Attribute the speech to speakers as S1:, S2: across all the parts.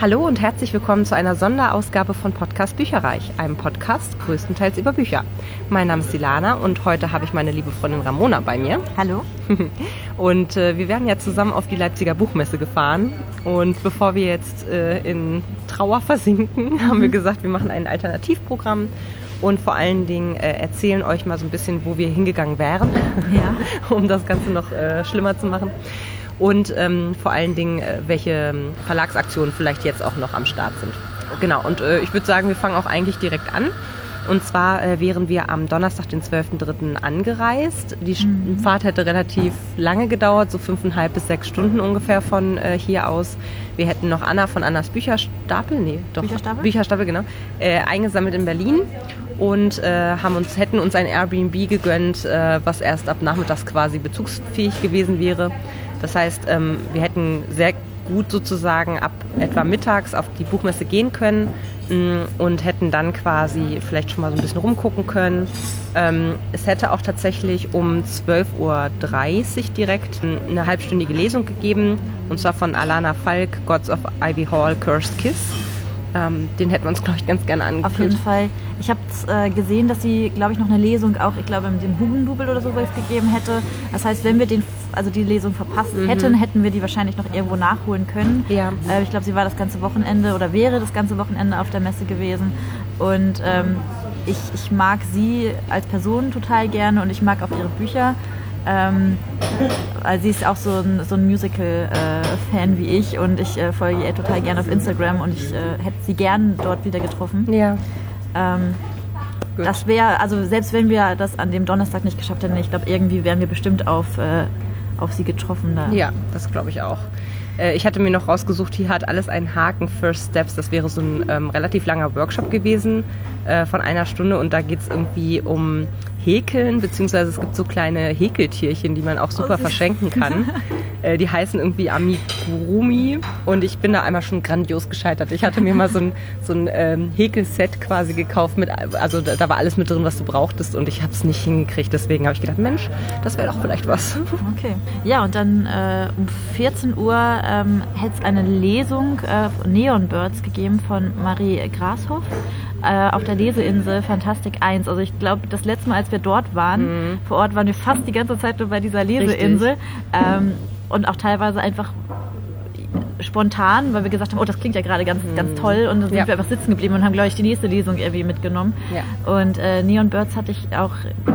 S1: Hallo und herzlich willkommen zu einer Sonderausgabe von Podcast Bücherreich, einem Podcast größtenteils über Bücher. Mein Name ist Silana und heute habe ich meine liebe Freundin Ramona bei mir.
S2: Hallo.
S1: Und äh, wir werden ja zusammen auf die Leipziger Buchmesse gefahren. Und bevor wir jetzt äh, in Trauer versinken, haben wir gesagt, wir machen ein Alternativprogramm und vor allen Dingen äh, erzählen euch mal so ein bisschen, wo wir hingegangen wären,
S2: Ja.
S1: um das Ganze noch äh, schlimmer zu machen. Und ähm, vor allen Dingen, äh, welche ähm, Verlagsaktionen vielleicht jetzt auch noch am Start sind. Genau, und äh, ich würde sagen, wir fangen auch eigentlich direkt an. Und zwar äh, wären wir am Donnerstag, den 12.03. angereist. Die Sch- Fahrt hätte relativ lange gedauert, so fünfeinhalb bis sechs Stunden ungefähr von äh, hier aus. Wir hätten noch Anna von Annas Bücherstapel, nee, doch,
S2: Bücherstapel?
S1: Bücherstapel, genau, äh, eingesammelt in Berlin und äh, haben uns, hätten uns ein Airbnb gegönnt, äh, was erst ab nachmittags quasi bezugsfähig gewesen wäre. Das heißt, ähm, wir hätten sehr gut sozusagen ab etwa mittags auf die Buchmesse gehen können mh, und hätten dann quasi vielleicht schon mal so ein bisschen rumgucken können. Ähm, es hätte auch tatsächlich um 12.30 Uhr direkt eine halbstündige Lesung gegeben und zwar von Alana Falk, Gods of Ivy Hall, Cursed Kiss. Ähm, den hätten wir uns, glaube ich, ganz gerne angeguckt.
S2: Auf jeden Fall. Ich habe äh, gesehen, dass sie, glaube ich, noch eine Lesung auch, ich glaube, mit dem Hugendubel oder sowas gegeben hätte. Das heißt, wenn wir den, also die Lesung verpasst hätten, hätten wir die wahrscheinlich noch irgendwo nachholen können.
S1: Ja.
S2: Äh, ich glaube, sie war das ganze Wochenende oder wäre das ganze Wochenende auf der Messe gewesen. Und ähm, ich, ich mag sie als Person total gerne und ich mag auch ihre Bücher. Ähm, also sie ist auch so ein, so ein Musical-Fan wie ich und ich äh, folge ihr total gerne auf Instagram und ich äh, hätte sie gern dort wieder getroffen.
S1: Ja.
S2: Ähm, das wäre, also selbst wenn wir das an dem Donnerstag nicht geschafft hätten, ich glaube, irgendwie wären wir bestimmt auf, äh, auf sie getroffen. Da.
S1: Ja, das glaube ich auch. Äh, Ich hatte mir noch rausgesucht, hier hat alles einen Haken, First Steps. Das wäre so ein ähm, relativ langer Workshop gewesen äh, von einer Stunde und da geht es irgendwie um Häkeln, beziehungsweise es gibt so kleine Häkeltierchen, die man auch super
S2: süß.
S1: verschenken kann. äh, die heißen irgendwie Amigurumi und ich bin da einmal schon grandios gescheitert. Ich hatte mir mal so ein, so ein ähm, Häkelset quasi gekauft, mit, also da, da war alles mit drin, was du brauchtest und ich habe es nicht hingekriegt. Deswegen habe ich gedacht, Mensch, das wäre doch vielleicht was.
S2: Okay. Ja, und dann äh, um 14 Uhr ähm, hätte es eine Lesung äh, Neon Birds gegeben von Marie Grashoff äh, auf der Leseinsel Fantastik 1. Also ich glaube, das letzte Mal, als wir dort waren, vor Ort waren wir fast die ganze Zeit nur bei dieser Leseinsel. Ähm, und auch teilweise einfach spontan, weil wir gesagt haben, oh, das klingt ja gerade ganz, ganz toll. Und dann sind
S1: Ja.
S2: wir einfach sitzen geblieben und haben, glaube ich, die nächste Lesung irgendwie mitgenommen.
S1: Ja.
S2: Und äh, Neon Birds hatte ich auch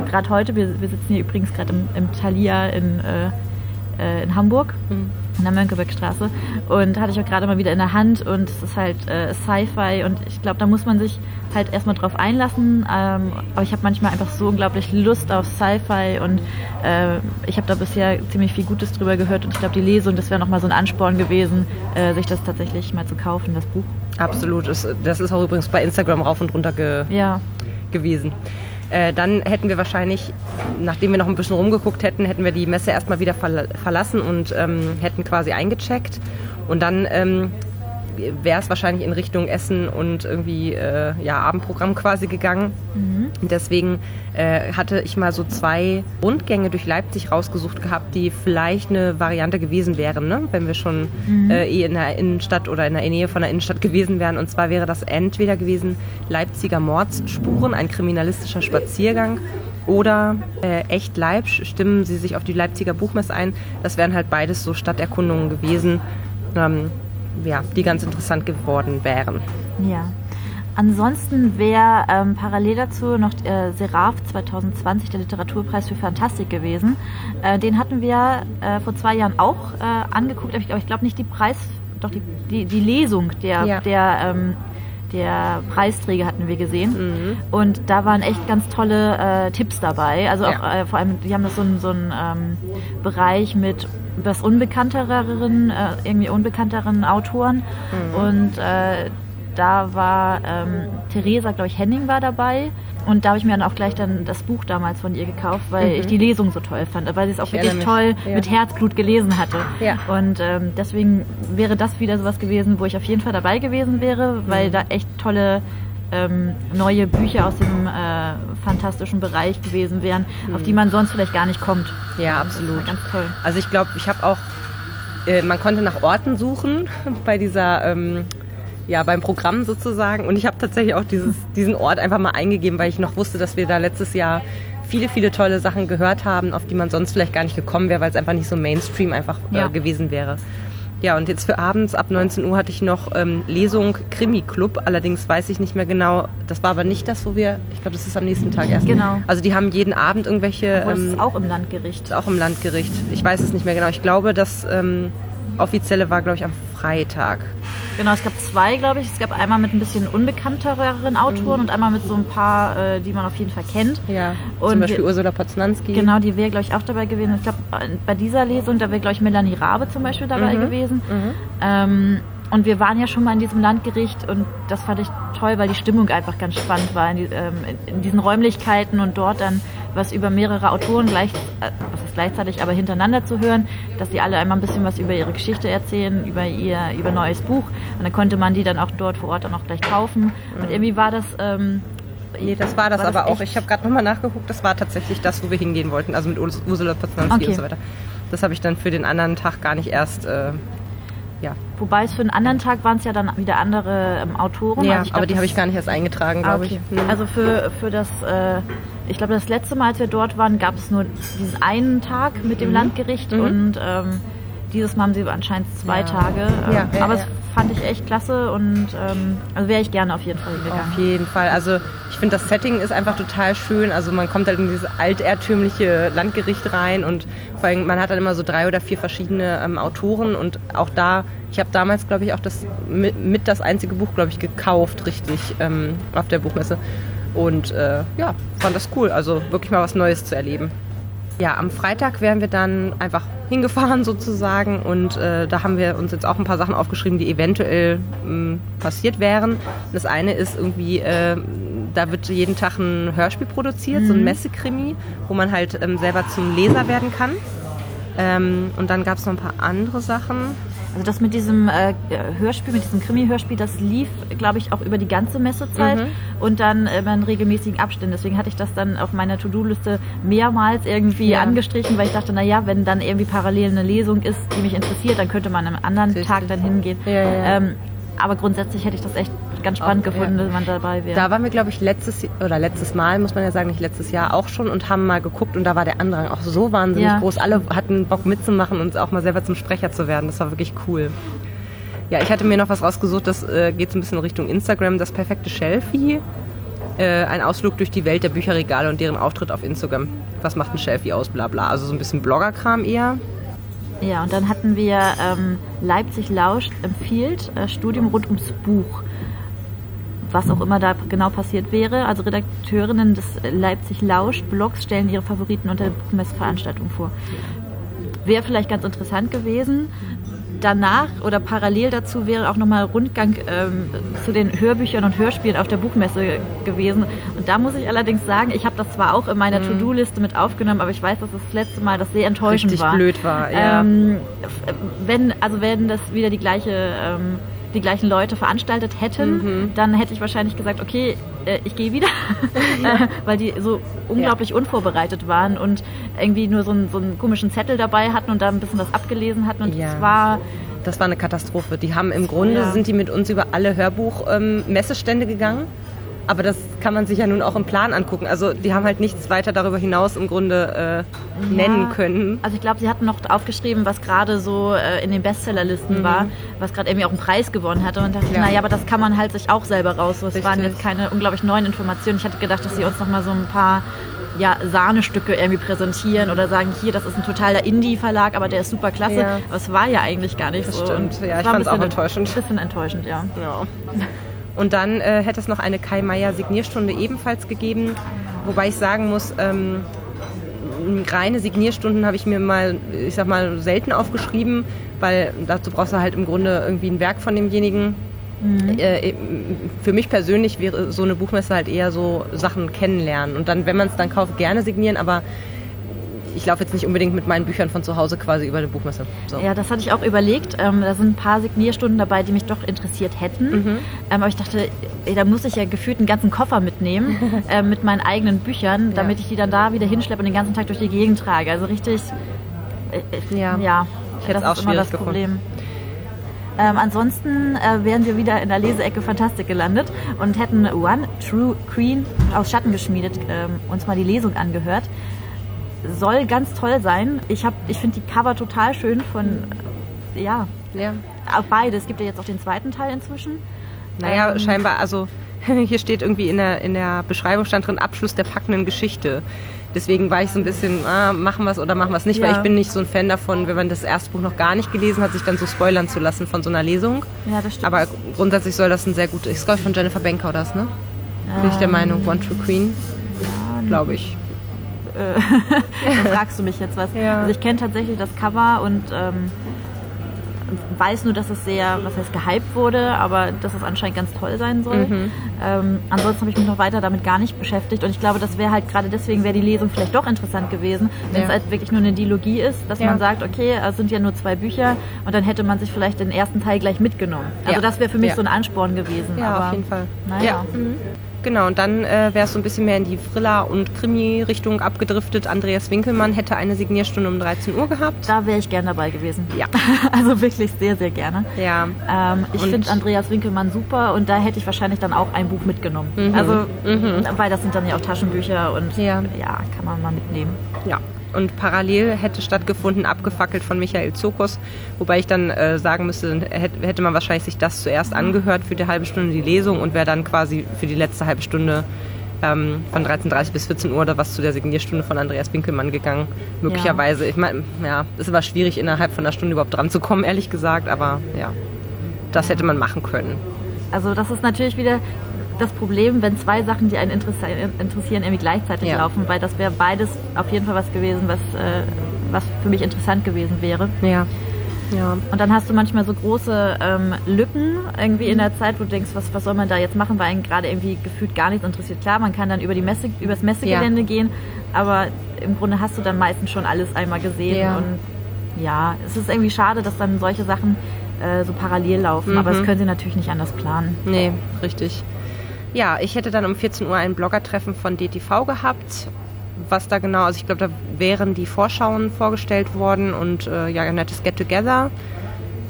S2: gerade heute, wir, wir sitzen hier übrigens gerade im, im Thalia in, äh, äh, in Hamburg, in der Mönckebergstraße. Und hatte ich auch gerade mal wieder in der Hand und es ist halt äh, Sci-Fi und ich glaube, da muss man sich halt erstmal drauf einlassen. Ähm, aber ich habe manchmal einfach so unglaublich Lust auf Sci-Fi und äh, ich habe da bisher ziemlich viel Gutes drüber gehört und ich glaube, die Lesung, das wäre nochmal so ein Ansporn gewesen, äh, sich das tatsächlich mal zu kaufen, das Buch.
S1: Absolut. Das ist auch übrigens bei Instagram rauf und runter ge
S2: Ja,
S1: gewesen. Äh, dann hätten wir wahrscheinlich, nachdem wir noch ein bisschen rumgeguckt hätten, hätten wir die Messe erstmal wieder verla verlassen und ähm, hätten quasi eingecheckt. Und dann ähm, wäre es wahrscheinlich in Richtung Essen und irgendwie äh, ja, Abendprogramm quasi gegangen. Und Deswegen äh, hatte ich mal so zwei Rundgänge durch Leipzig rausgesucht gehabt, die vielleicht eine Variante gewesen wären, ne? wenn wir schon äh, eh in der Innenstadt oder in der Nähe von der Innenstadt gewesen wären. Und zwar wäre das entweder gewesen Leipziger Mordsspuren, ein kriminalistischer Spaziergang. Oder äh, echt Leib, stimmen Sie sich auf die Leipziger Buchmesse ein. Das wären halt beides so Stadterkundungen gewesen, ähm, ja, die ganz interessant geworden wären.
S2: Ja. Ansonsten wäre ähm, parallel dazu noch äh, Seraph 2020, der Literaturpreis für Fantastik gewesen. Äh, den hatten wir äh, vor zwei Jahren auch äh, angeguckt, aber ich, ich glaube nicht die Preis, doch die, die, die Lesung der,
S1: Ja.
S2: der, ähm, der Preisträger hatten wir gesehen.
S1: Mhm.
S2: Und da waren echt ganz tolle äh, Tipps dabei. Also auch
S1: Ja.
S2: äh, vor allem, die haben das so einen so ähm, Bereich mit etwas unbekannteren, äh, irgendwie unbekannteren Autoren. Und äh, da war ähm, Theresa, glaube ich, Henning war dabei. Und da habe ich mir dann auch gleich dann das Buch damals von ihr gekauft, weil ich die Lesung so toll fand, weil sie es auch
S1: Ich
S2: wirklich toll
S1: ja.
S2: mit Herzblut gelesen hatte.
S1: Ja.
S2: Und ähm, deswegen wäre das wieder sowas gewesen, wo ich auf jeden Fall dabei gewesen wäre, weil da echt tolle ähm, neue Bücher aus dem äh, fantastischen Bereich gewesen wären, auf die man sonst vielleicht gar nicht kommt.
S1: Ja, absolut.
S2: ganz toll.
S1: Also ich glaube, ich habe auch, äh, man konnte nach Orten suchen bei dieser ähm, ja, beim Programm sozusagen. Und ich habe tatsächlich auch dieses, diesen Ort einfach mal eingegeben, weil ich noch wusste, dass wir da letztes Jahr viele, viele tolle Sachen gehört haben, auf die man sonst vielleicht gar nicht gekommen wäre, weil es einfach nicht so Mainstream einfach
S2: Ja.
S1: äh, gewesen wäre. Ja, und jetzt für abends ab 19 Uhr hatte ich noch ähm, Lesung Krimi Club. Allerdings weiß ich nicht mehr genau. Das war aber nicht das, wo wir. Ich glaube, das ist am nächsten Tag erst.
S2: Genau.
S1: Also die haben jeden Abend irgendwelche.
S2: Obwohl,
S1: ähm,
S2: ist auch im Landgericht.
S1: auch im Landgericht. Ich weiß es nicht mehr genau. Ich glaube, das ähm, offizielle war, glaube ich, am Freitag.
S2: Genau, es gab zwei, glaube ich. Es gab einmal mit ein bisschen unbekannteren Autoren und einmal mit so ein paar, äh, die man auf jeden Fall kennt.
S1: Ja.
S2: Und
S1: Zum Beispiel
S2: wir-
S1: Ursula Poznanski.
S2: Genau, die wäre, glaube ich, auch dabei gewesen. Ich glaube, bei dieser Lesung, da wäre, glaube ich, Melanie Rabe zum Beispiel dabei
S1: Mhm.
S2: gewesen. Ähm, und wir waren ja schon mal in diesem Landgericht und das fand ich toll, weil die Stimmung einfach ganz spannend war in, die, ähm, in diesen Räumlichkeiten und dort dann was über mehrere Autoren gleich, äh, was ist gleichzeitig, aber hintereinander zu hören, dass die alle einmal ein bisschen was über ihre Geschichte erzählen, über ihr über neues Buch und dann konnte man die dann auch dort vor Ort dann auch gleich kaufen und irgendwie war das ähm,
S1: das war das
S2: War das
S1: aber auch.
S2: echt?
S1: Ich habe gerade nochmal nachgeguckt. Das war tatsächlich das, wo wir hingehen wollten. Also mit Urs- Ursula Poznanski
S2: Okay.
S1: und so weiter. Das habe ich dann für den anderen Tag gar nicht erst. Äh, ja,
S2: Wobei es für einen anderen Tag waren es ja dann wieder andere ähm, Autoren.
S1: ja
S2: Also ich
S1: aber
S2: glaub,
S1: die habe ich gar nicht erst eingetragen,
S2: Ah,
S1: glaube
S2: okay.
S1: ich. Hm.
S2: Also für, für das, äh, ich glaube, das letzte Mal, als wir dort waren, gab es nur diesen einen Tag mit dem Landgericht
S1: Mhm.
S2: und ähm, dieses Mal haben sie anscheinend zwei
S1: Ja.
S2: Tage. Ähm,
S1: Ja, ja,
S2: aber es fand ich echt klasse und ähm, also wäre ich gerne auf jeden Fall hingegangen.
S1: Auf jeden Fall. Also ich finde, das Setting ist einfach total schön. Also man kommt halt in dieses altertümliche Landgericht rein und vor allem, man hat dann immer so drei oder vier verschiedene ähm, Autoren und auch da, ich habe damals, glaube ich, auch das mit, mit das einzige Buch, glaube ich, gekauft, richtig, ähm, auf der Buchmesse. Und äh, ja, fand das cool. Also wirklich mal was Neues zu erleben. Ja, am Freitag wären wir dann einfach hingefahren sozusagen und äh, da haben wir uns jetzt auch ein paar Sachen aufgeschrieben, die eventuell mh, passiert wären. Das eine ist irgendwie, äh, da wird jeden Tag ein Hörspiel produziert, so ein Messekrimi, wo man halt ähm, selber zum Leser werden kann. Ähm, und dann gab es noch ein paar andere Sachen.
S2: Also das mit diesem äh, Hörspiel, mit diesem Krimi-Hörspiel, das lief, glaube ich, auch über die ganze Messezeit
S1: Mhm.
S2: und dann immer in regelmäßigen Abständen. Deswegen hatte ich das dann auf meiner To-Do-Liste mehrmals irgendwie
S1: Ja.
S2: angestrichen, weil ich dachte, na ja, wenn dann irgendwie parallel eine Lesung ist, die mich interessiert, dann könnte man am anderen
S1: Richtig.
S2: Tag dann hingehen.
S1: Ja, ja.
S2: Ähm, aber grundsätzlich hätte ich das echt ganz spannend
S1: Auch,
S2: gefunden,
S1: ja.
S2: dass man dabei wäre.
S1: Da waren wir, glaube ich, letztes oder letztes Mal, muss man ja sagen, nicht letztes Jahr auch schon und haben mal geguckt und da war der Andrang auch so wahnsinnig
S2: Ja.
S1: groß. Alle hatten Bock mitzumachen und auch mal selber zum Sprecher zu werden. Das war wirklich cool. Ja, ich hatte mir noch was rausgesucht, das äh, geht so ein bisschen Richtung Instagram, das perfekte Shelfie. Äh, ein Ausflug durch die Welt der Bücherregale und deren Auftritt auf Instagram. Was macht ein Shelfie aus, bla bla. Also so ein bisschen Bloggerkram eher.
S2: Ja, und dann hatten wir ähm, Leipzig Lauscht empfiehlt, äh, Studium rund ums Buch. Was auch immer da genau passiert wäre. Also Redakteurinnen des Leipzig Lauscht Blogs stellen ihre Favoriten unter der Buchmessveranstaltung vor. Wäre vielleicht ganz interessant gewesen. Danach oder parallel dazu wäre auch nochmal Rundgang ähm, zu den Hörbüchern und Hörspielen auf der Buchmesse gewesen. Und da muss ich allerdings sagen, ich habe das zwar auch in meiner To-Do-Liste mit aufgenommen, aber ich weiß, dass das letzte Mal das sehr enttäuschend
S1: Richtig
S2: war.
S1: blöd war, ja.
S2: Ähm, wenn, also wenn das wieder die gleiche, ähm, die gleichen Leute veranstaltet hätten,
S1: Mhm.
S2: dann hätte ich wahrscheinlich gesagt, okay, äh, ich gehe wieder, äh, weil die so unglaublich unvorbereitet waren und irgendwie nur so einen, so einen komischen Zettel dabei hatten und da ein bisschen was abgelesen hatten und
S1: Ja.
S2: es war
S1: Das war eine Katastrophe. Die haben im Grunde,
S2: Ja.
S1: sind die mit uns über alle Hörbuch-Messestände gegangen. Aber das kann man sich ja nun auch im Plan angucken. Also die haben halt nichts weiter darüber hinaus im Grunde äh, nennen
S2: Ja.
S1: können.
S2: Also ich glaube, sie hatten noch aufgeschrieben, was gerade so äh, in den Bestsellerlisten war, was gerade irgendwie auch einen Preis gewonnen hatte und dachte,
S1: Mhm. Ja.
S2: naja, aber das kann man halt sich auch selber raus. Es waren jetzt keine unglaublich neuen Informationen. Ich hatte gedacht, dass sie uns noch mal so ein paar ja, Sahnestücke irgendwie präsentieren oder sagen, hier, das ist ein totaler Indie-Verlag, aber der ist super klasse.
S1: Ja.
S2: Aber es war ja eigentlich gar nicht
S1: Das
S2: so.
S1: stimmt.
S2: Und
S1: Ja,
S2: es
S1: ich
S2: ein
S1: fand's auch enttäuschend.
S2: Ein bisschen enttäuschend, ja.
S1: Ja. Und dann äh, hätte es noch eine Kai Meier Signierstunde ebenfalls gegeben, wobei ich sagen muss, ähm, reine Signierstunden habe ich mir mal, ich sag mal, selten aufgeschrieben, weil dazu brauchst du halt im Grunde irgendwie ein Werk von demjenigen. Äh, für mich persönlich wäre so eine Buchmesse halt eher so Sachen kennenlernen. Und dann, wenn man es dann kauft, gerne signieren, aber ich laufe jetzt nicht unbedingt mit meinen Büchern von zu Hause quasi über eine Buchmesse. So.
S2: Ja, das hatte ich auch überlegt. Ähm, da sind ein paar Signierstunden dabei, die mich doch interessiert hätten.
S1: Mhm.
S2: Ähm, aber ich dachte, da muss ich ja gefühlt einen ganzen Koffer mitnehmen äh, mit meinen eigenen Büchern, damit ich die dann da wieder hinschleppe und den ganzen Tag durch die Gegend trage. Also richtig, äh, äh,
S1: Ja.
S2: ja,
S1: Ich hätte
S2: das
S1: auch
S2: ist immer das
S1: schwierig
S2: Problem. Ähm, ansonsten äh, wären wir wieder in der Leseecke Fantastik gelandet und hätten One True Queen aus Schatten geschmiedet ähm, uns mal die Lesung angehört. Soll ganz toll sein. Ich, hab- ich finde die Cover total schön von, äh, ja,
S1: Ja.
S2: auch beide. Es gibt ja jetzt auch den zweiten Teil inzwischen.
S1: Naja,
S2: Ähm,
S1: scheinbar, also hier steht irgendwie in der, in der Beschreibung stand drin Abschluss der packenden Geschichte. Deswegen war ich so ein bisschen, ah, machen wir es oder machen wir es nicht, weil
S2: Ja.
S1: ich bin nicht so ein Fan davon, wenn man das erste Buch noch gar nicht gelesen hat, sich dann so spoilern zu lassen von so einer Lesung.
S2: Ja, das stimmt.
S1: Aber grundsätzlich soll das ein sehr gutes, ich glaube von Jennifer Benker das, ne? Bin ich der Meinung, One True Queen, glaube ich.
S2: Dann fragst du mich jetzt was.
S1: Ja.
S2: Also ich kenne tatsächlich das Cover und ähm, weiß nur, dass es sehr, was heißt gehypt wurde, aber dass es anscheinend ganz toll sein soll.
S1: Mhm.
S2: Ähm, ansonsten habe ich mich noch weiter damit gar nicht beschäftigt und ich glaube, das wäre halt gerade deswegen wäre die Lesung vielleicht doch interessant gewesen, wenn es
S1: Ja.
S2: halt wirklich nur eine Dilogie ist, dass
S1: Ja.
S2: man sagt, okay, es sind ja nur zwei Bücher und dann hätte man sich vielleicht den ersten Teil gleich mitgenommen. Also
S1: Ja.
S2: das wäre für mich so ein Ansporn gewesen.
S1: Ja,
S2: aber,
S1: auf jeden Fall.
S2: Naja.
S1: Ja. Mhm. Genau, und dann äh, wäre es so ein bisschen mehr in die Thriller- und Krimi-Richtung abgedriftet. Andreas Winkelmann hätte eine Signierstunde um 13 Uhr gehabt.
S2: Da wäre ich gern dabei gewesen.
S1: Ja.
S2: Also wirklich sehr, sehr gerne.
S1: Ja,
S2: Ähm, ich finde Andreas Winkelmann super und da hätte ich wahrscheinlich dann auch ein Buch mitgenommen. Also, weil das sind dann ja auch Taschenbücher und
S1: Mhm. Ja.
S2: ja, kann man mal mitnehmen.
S1: ja. Und parallel hätte stattgefunden, abgefackelt von Michael Zokos, wobei ich dann äh, sagen müsste, hätte, man wahrscheinlich sich das zuerst angehört für die halbe Stunde die Lesung und wäre dann quasi für die letzte halbe Stunde ähm, von 13.30 bis 14 Uhr oder was zu der Signierstunde von Andreas Winkelmann gegangen. Möglicherweise. Ich meine, ja, es war schwierig, innerhalb von einer Stunde überhaupt dran zu kommen, ehrlich gesagt, aber ja, das hätte man machen können.
S2: Also das ist natürlich wieder das Problem, wenn zwei Sachen, die einen interessieren, irgendwie gleichzeitig
S1: Ja.
S2: laufen, weil das wäre beides auf jeden Fall was gewesen, was, äh, was für mich interessant gewesen wäre.
S1: Ja. Ja.
S2: Und dann hast du manchmal so große ähm, Lücken irgendwie
S1: Mhm.
S2: in der Zeit, wo du denkst, was, was soll man da jetzt machen, weil einen gerade irgendwie gefühlt gar nichts interessiert. Klar, man kann dann über die Messe, übers Messegelände gehen, aber im Grunde hast du dann meistens schon alles einmal gesehen.
S1: Ja.
S2: Und ja, es ist irgendwie schade, dass dann solche Sachen äh, so parallel laufen, aber das
S1: Mhm.
S2: können sie natürlich nicht anders planen.
S1: Nee, richtig. Ja, ich hätte dann um 14 Uhr ein Bloggertreffen von DTV gehabt. Was da genau, also ich glaube, da wären die Vorschauen vorgestellt worden und äh, ja, ein nettes Get-Together.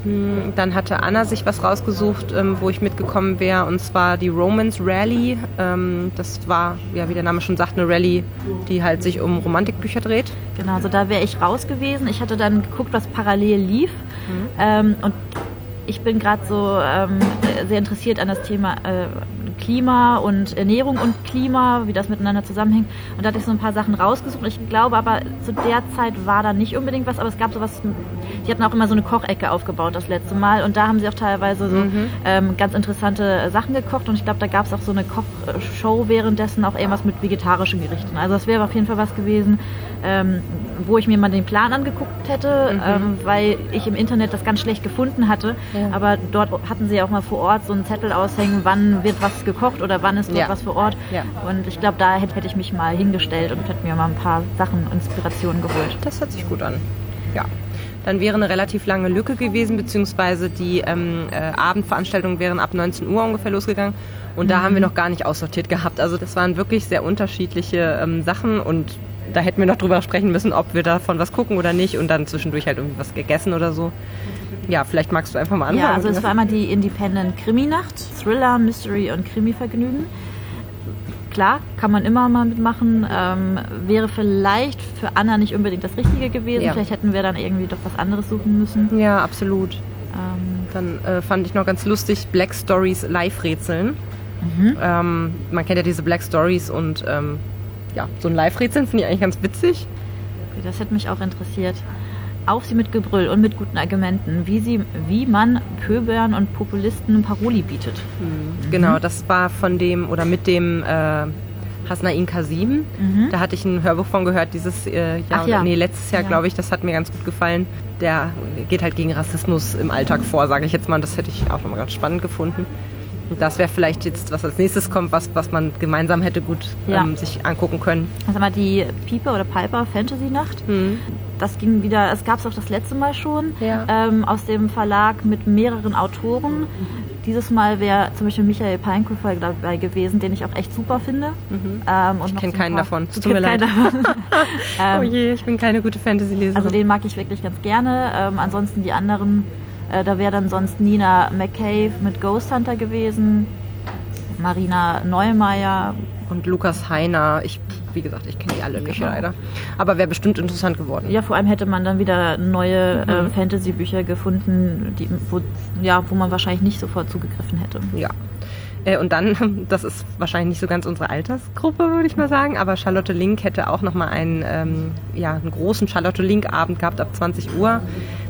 S1: Hm, Dann hatte Anna sich was rausgesucht, ähm, wo ich mitgekommen wäre, und zwar die Romance Rally. Ähm, das war, ja, wie der Name schon sagt, eine Rally, die halt sich um Romantikbücher dreht.
S2: Genau, also da wäre ich raus gewesen. Ich hatte dann geguckt, was parallel lief. Ähm, und ich bin gerade so ähm, sehr interessiert an das Thema äh, Klima und Ernährung und Klima, wie das miteinander zusammenhängt. Und da hatte ich so ein paar Sachen rausgesucht. Ich glaube aber, zu der Zeit war da nicht unbedingt was, aber es gab sowas, die hatten auch immer so eine Kochecke aufgebaut das letzte Mal. Und da haben sie auch teilweise so ähm, ganz interessante Sachen gekocht. Und ich glaube, da gab es auch so eine Kochshow währenddessen, auch irgendwas mit vegetarischen Gerichten. Also das wäre auf jeden Fall was gewesen, ähm, wo ich mir mal den Plan angeguckt hätte, ähm, weil ich im Internet das ganz schlecht gefunden hatte.
S1: Ja.
S2: Aber dort hatten sie auch mal vor Ort so einen Zettel aushängen, wann wird was gekocht oder wann ist dort
S1: Ja.
S2: was vor Ort.
S1: Ja.
S2: Und ich glaube, da hätte, hätte ich mich mal hingestellt und hätte mir mal ein paar Sachen, Inspirationen geholt.
S1: Das hört sich gut an. Ja. Dann wäre eine relativ lange Lücke gewesen, beziehungsweise die ähm, äh, Abendveranstaltungen wären ab 19 Uhr ungefähr losgegangen. Und da haben wir noch gar nicht aussortiert gehabt. Also das waren wirklich sehr unterschiedliche ähm, Sachen und da hätten wir noch drüber sprechen müssen, ob wir davon was gucken oder nicht und dann zwischendurch halt irgendwie was gegessen oder so. Ja, vielleicht magst du einfach mal anfangen.
S2: Ja, also es war einmal die Independent Krimi-Nacht, Thriller, Mystery und Krimi-Vergnügen. Klar, kann man immer mal mitmachen. Ähm, wäre vielleicht für Anna nicht unbedingt das Richtige gewesen.
S1: Ja.
S2: Vielleicht hätten wir dann irgendwie doch was anderes suchen müssen.
S1: ja, absolut.
S2: Ähm,
S1: Dann äh, fand ich noch ganz lustig Black Stories Live-Rätseln. Ähm, man kennt ja diese Black Stories und ähm, ja, so ein Live-Rätseln finde ich eigentlich ganz witzig.
S2: okay, das hätte mich auch interessiert. Auf sie mit Gebrüll und mit guten Argumenten, wie, sie, wie man Pöbern und Populisten Paroli bietet.
S1: Genau, das war von dem oder mit dem äh, Hasnain Kasim. Da hatte ich ein Hörbuch von gehört, dieses äh, Jahr,
S2: Ach ja.
S1: oder- nee, letztes Jahr,
S2: Ja.
S1: glaube ich, das hat mir ganz gut gefallen. Der geht halt gegen Rassismus im Alltag vor, sage ich jetzt mal. Das hätte ich auch nochmal ganz spannend gefunden. Und das wäre vielleicht jetzt, was als nächstes kommt, was, was man gemeinsam hätte gut
S2: Ja.
S1: ähm, sich angucken können.
S2: Also mal die Piper oder Piper Fantasy Nacht. Das ging wieder, es gab es auch das letzte Mal schon,
S1: Ja.
S2: ähm, aus dem Verlag mit mehreren Autoren. Dieses Mal wäre zum Beispiel Michael Peinkofer dabei gewesen, den ich auch echt super finde. Ähm, und
S1: Ich
S2: noch
S1: kenn
S2: so ein
S1: keinen
S2: paar-
S1: davon. Es tut mir leid.
S2: davon.
S1: oh
S2: ähm,
S1: je, ich bin keine gute Fantasy-Leserin.
S2: also den mag ich wirklich ganz gerne. Ähm, ansonsten die anderen Äh, da wäre dann sonst Nina McCabe mit Ghost Hunter gewesen, Marina Neumeier.
S1: Und Lukas Heiner. Ich, wie gesagt, ich kenne die alle nicht
S2: Genau.
S1: leider. Aber wäre bestimmt interessant geworden.
S2: Ja, vor allem hätte man dann wieder neue
S1: Mhm.
S2: äh, Fantasy-Bücher gefunden, die, wo, ja, wo man wahrscheinlich nicht sofort zugegriffen hätte.
S1: Ja. Äh, Und dann, das ist wahrscheinlich nicht so ganz unsere Altersgruppe, würde ich mal sagen, aber Charlotte Link hätte auch nochmal einen, ähm, ja, einen großen Charlotte Link-Abend gehabt ab 20 Uhr,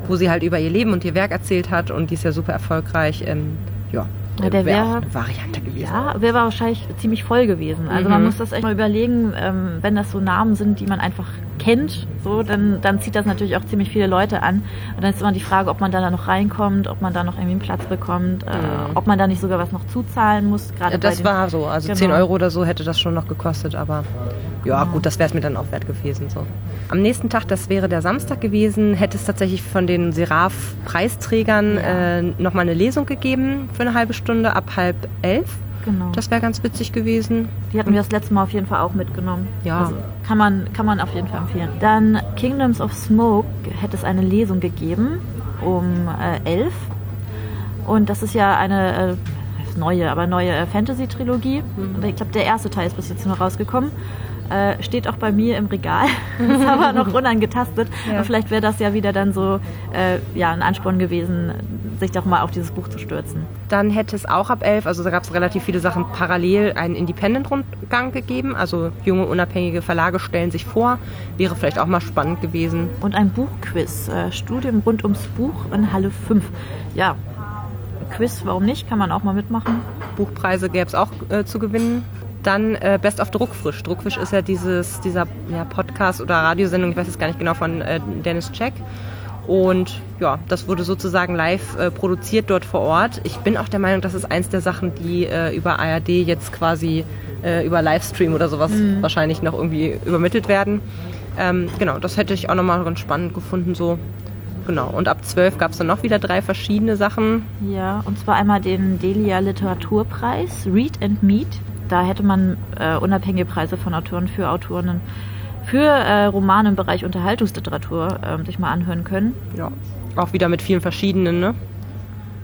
S1: wo sie halt über ihr Leben und ihr Werk erzählt hat und die ist ja super erfolgreich. Ähm, ja,
S2: Ja, der
S1: wäre
S2: wär-
S1: auch eine Variante gewesen.
S2: Ja, wäre wahrscheinlich ziemlich voll gewesen. Also man
S1: Mhm.
S2: muss das echt mal überlegen, ähm, wenn das so Namen sind, die man einfach kennt, so, dann, dann zieht das natürlich auch ziemlich viele Leute an. Und dann ist immer die Frage, ob man da noch reinkommt, ob man da noch irgendwie einen Platz bekommt, äh,
S1: Mhm.
S2: ob man da nicht sogar was noch zuzahlen muss. Gerade
S1: Ja, das war so. Also
S2: Genau.
S1: 10 Euro oder so hätte das schon noch gekostet, aber ja,
S2: Genau.
S1: gut, das wäre es mir dann auch wert gewesen. So. Am nächsten Tag, das wäre der Samstag gewesen, hätte es tatsächlich von den Seraph-Preisträgern
S2: Ja.
S1: äh, nochmal eine Lesung gegeben für eine halbe Stunde ab halb elf.
S2: Genau.
S1: Das wäre ganz witzig gewesen.
S2: Die hatten wir das letzte Mal auf jeden Fall auch mitgenommen.
S1: Ja.
S2: Also kann man, kann man auf jeden Fall empfehlen. Dann Kingdoms of Smoke hätte es eine Lesung gegeben um äh, 11. Und das ist ja eine äh, neue, aber neue äh, Fantasy-Trilogie. Und Ich glaube, der erste Teil ist bis jetzt noch rausgekommen. Äh, steht auch bei mir im Regal, ist aber noch unangetastet.
S1: Ja.
S2: Und vielleicht wäre das ja wieder dann so äh, ja, ein Ansporn gewesen, sich doch mal auf dieses Buch zu stürzen.
S1: Dann hätte es auch ab elf, also da gab es relativ viele Sachen parallel, einen Independent-Rundgang gegeben. Also junge, unabhängige Verlage stellen sich vor. Wäre vielleicht auch mal spannend gewesen.
S2: Und ein Buchquiz, äh, Studium rund ums Buch in Halle 5. Ja, Quiz, warum nicht? Kann man auch mal mitmachen.
S1: Buchpreise gäbe es auch äh, zu gewinnen. Dann äh, Best of Druckfrisch. Druckfrisch ist ja dieses, dieser ja, Podcast oder Radiosendung, ich weiß es gar nicht genau, von äh, Dennis Check. Und ja, das wurde sozusagen live äh, produziert dort vor Ort. Ich bin auch der Meinung, das ist eins der Sachen, die äh, über ARD jetzt quasi äh, über Livestream oder sowas wahrscheinlich noch irgendwie übermittelt werden. Ähm, genau, das hätte ich auch nochmal ganz spannend gefunden so. Genau, und ab 12 gab es dann noch wieder drei verschiedene Sachen.
S2: Ja, und zwar einmal den Delia Literaturpreis, Read and Meet. Da hätte man äh, unabhängige Preise von Autoren für Autorinnen für äh, Romane im Bereich Unterhaltungsliteratur ähm, sich mal anhören können.
S1: Ja, auch wieder mit vielen verschiedenen, ne?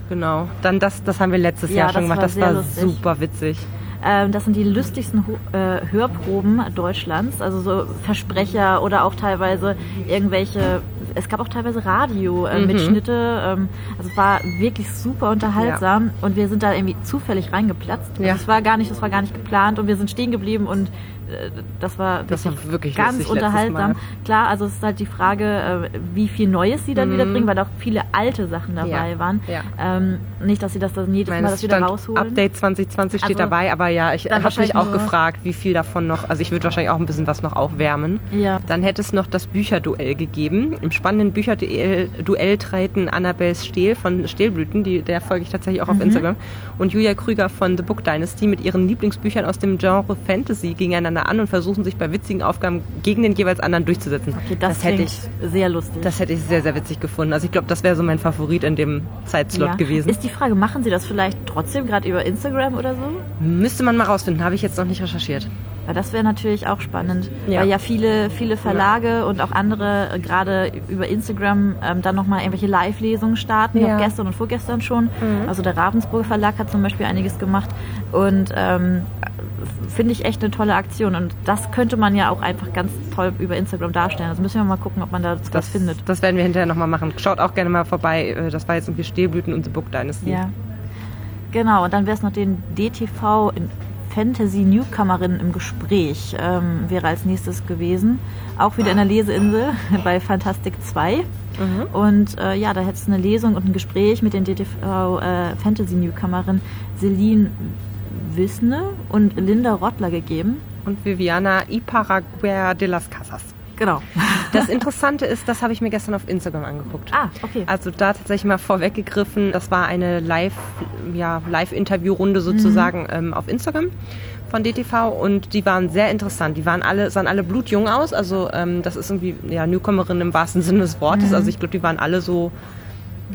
S1: Genau. Dann das, das haben wir letztes
S2: Ja,
S1: Jahr
S2: das
S1: schon gemacht.
S2: war
S1: Das war
S2: lustig.
S1: super witzig.
S2: Ähm, das sind die lustigsten Ho äh, Hörproben Deutschlands, also so Versprecher oder auch teilweise irgendwelche, es gab auch teilweise Radio-Mitschnitte, ähm, also es war wirklich super unterhaltsam und wir sind da irgendwie zufällig reingeplatzt. Also
S1: Ja.
S2: Es war gar nicht, das war gar nicht geplant und wir sind stehen geblieben und äh, das war
S1: Das war wirklich
S2: ganz unterhaltsam. Klar, also es ist halt die Frage, äh, wie viel Neues sie dann
S1: Mhm.
S2: wieder bringen, weil da auch viele alte Sachen dabei
S1: Ja,
S2: waren.
S1: ja.
S2: Ähm, nicht, dass sie das dann jedes
S1: meine,
S2: Mal das wieder rausholen.
S1: Update 2020 steht
S2: Also,
S1: dabei, aber ja, ich habe mich auch gefragt, wie viel davon noch, also ich würde wahrscheinlich auch ein bisschen was noch aufwärmen.
S2: Ja.
S1: Dann hätte es noch das Bücherduell gegeben. Im spannenden Bücherduell Duell treten Annabelle Stehl von Stehlblüten, die, der folge ich tatsächlich auch auf
S2: Mhm.
S1: Instagram, und Julia Krüger von The Book Dynasty mit ihren Lieblingsbüchern aus dem Genre Fantasy gegeneinander an und versuchen sich bei witzigen Aufgaben gegen den jeweils anderen durchzusetzen.
S2: Okay, das,
S1: hätte
S2: klingt
S1: ich
S2: sehr lustig.
S1: das hätte ich sehr, sehr witzig gefunden. Also ich glaube, das wäre so mein Favorit in dem Zeitslot
S2: Ja.
S1: gewesen.
S2: Ist die Frage, machen Sie das vielleicht trotzdem gerade über Instagram oder so?
S1: Müsste man mal rausfinden, habe ich jetzt noch nicht recherchiert.
S2: Weil das wäre natürlich auch spannend,
S1: Ja.
S2: weil ja viele, viele Verlage und auch andere äh, gerade über Instagram ähm, dann nochmal irgendwelche Live-Lesungen starten,
S1: Ja.
S2: auch gestern und vorgestern schon. Also der Ravensburger Verlag hat zum Beispiel einiges gemacht und ähm, finde ich echt eine tolle Aktion und das könnte man ja auch einfach ganz toll über Instagram darstellen. Also müssen wir mal gucken, ob man da was
S1: Das,
S2: findet.
S1: das werden wir hinterher nochmal machen. Schaut auch gerne mal vorbei. Äh, Das war jetzt irgendwie Stehblüten und The Book Dynasty.
S2: Ja. Genau, und dann wäre es noch den DTV in Fantasy Newcomerin im Gespräch, ähm, wäre als nächstes gewesen. Auch wieder in der Leseinsel bei Fantastic 2.
S1: Mhm.
S2: Und äh, ja, da hätte es eine Lesung und ein Gespräch mit den DTV äh, Fantasy Newcomerin Celine Wissne und Linda Rottler gegeben.
S1: Und Viviana Iparaguer de las Casas.
S2: Genau.
S1: Das Interessante ist, das habe ich mir gestern auf Instagram angeguckt.
S2: ah, okay.
S1: Also da tatsächlich mal vorweggegriffen, das war eine Live, ja, Live-Interview-Runde sozusagen ähm, auf Instagram von DTV und die waren sehr interessant. Die waren alle, sahen alle blutjung aus. Also ähm, das ist irgendwie ja, Newcomerin im wahrsten Sinne des Wortes. Also ich glaube, die waren alle so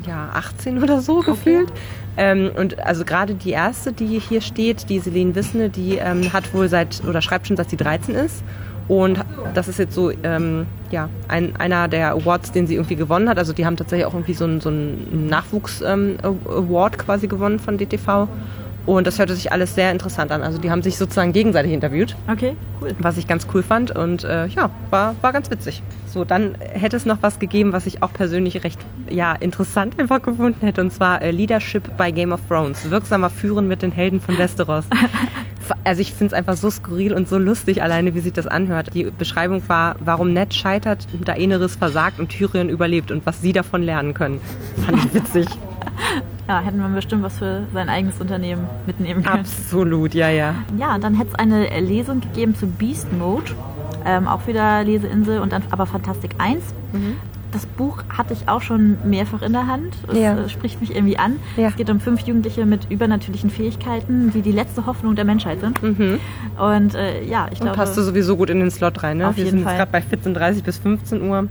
S1: ja, 18 oder so gefühlt. Ähm, und also gerade die erste, die hier steht, die Celine Wissne, die ähm, hat wohl seit oder schreibt schon, seit sie 13 ist Und das ist jetzt so ähm, ja, ein, einer der Awards, den sie irgendwie gewonnen hat. Also die haben tatsächlich auch irgendwie so einen, so einen Nachwuchs-Award ähm, quasi gewonnen von DTV. Und das hörte sich alles sehr interessant an. Also die haben sich sozusagen gegenseitig interviewt.
S2: Okay, cool.
S1: Was ich ganz cool fand und äh, ja, war, war ganz witzig. So, dann hätte es noch was gegeben, was ich auch persönlich recht ja, interessant einfach gefunden hätte. Und zwar äh, Leadership bei Game of Thrones. Wirksamer Führen mit den Helden von Westeros. also ich finde es einfach so skurril und so lustig alleine, wie sich das anhört. Die Beschreibung war, warum Ned scheitert, Daenerys versagt und Tyrion überlebt und was sie davon lernen können. Fand ich witzig.
S2: Ja, hätten wir bestimmt was für sein eigenes Unternehmen mitnehmen können.
S1: Absolut, ja, ja.
S2: Ja, dann hätte es eine Lesung gegeben zu Beast Mode. Ähm, auch wieder Leseinsel und dann aber Fantastik 1. Mhm. Das Buch hatte ich auch schon mehrfach in der Hand. Es ja. Äh, spricht mich irgendwie an. Ja. Es geht um fünf Jugendliche mit übernatürlichen Fähigkeiten, die die letzte Hoffnung der Menschheit sind. Mhm. Und äh, ja, ich glaube.
S1: Passt du sowieso gut in den Slot rein, ne?
S2: Auf
S1: Wir
S2: jeden
S1: sind
S2: Fall.
S1: gerade bei 14.30 bis 15 Uhr.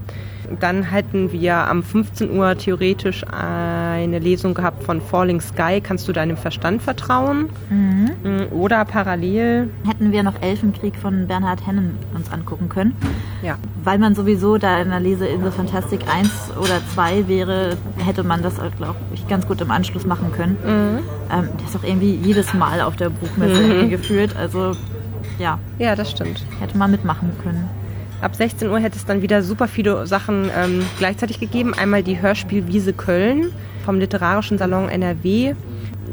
S1: Dann hätten wir am 15 Uhr theoretisch eine Lesung gehabt von Falling Sky. Kannst du deinem Verstand vertrauen? Mhm. Oder parallel
S2: hätten wir noch Elfenkrieg von Bernhard Hennen uns angucken können.
S1: Ja.
S2: Weil man sowieso da in der Leseinsel Fantastik 1 oder 2 wäre, hätte man das, glaube ich, ganz gut im Anschluss machen können. Mhm. Ähm, das ist auch irgendwie jedes Mal auf der Buchmesse mhm. geführt. Also ja.
S1: Ja, das stimmt.
S2: Hätte man mitmachen können.
S1: Ab 16 Uhr hätte es dann wieder super viele Sachen ähm, gleichzeitig gegeben. Einmal die Hörspielwiese Köln vom Literarischen Salon NRW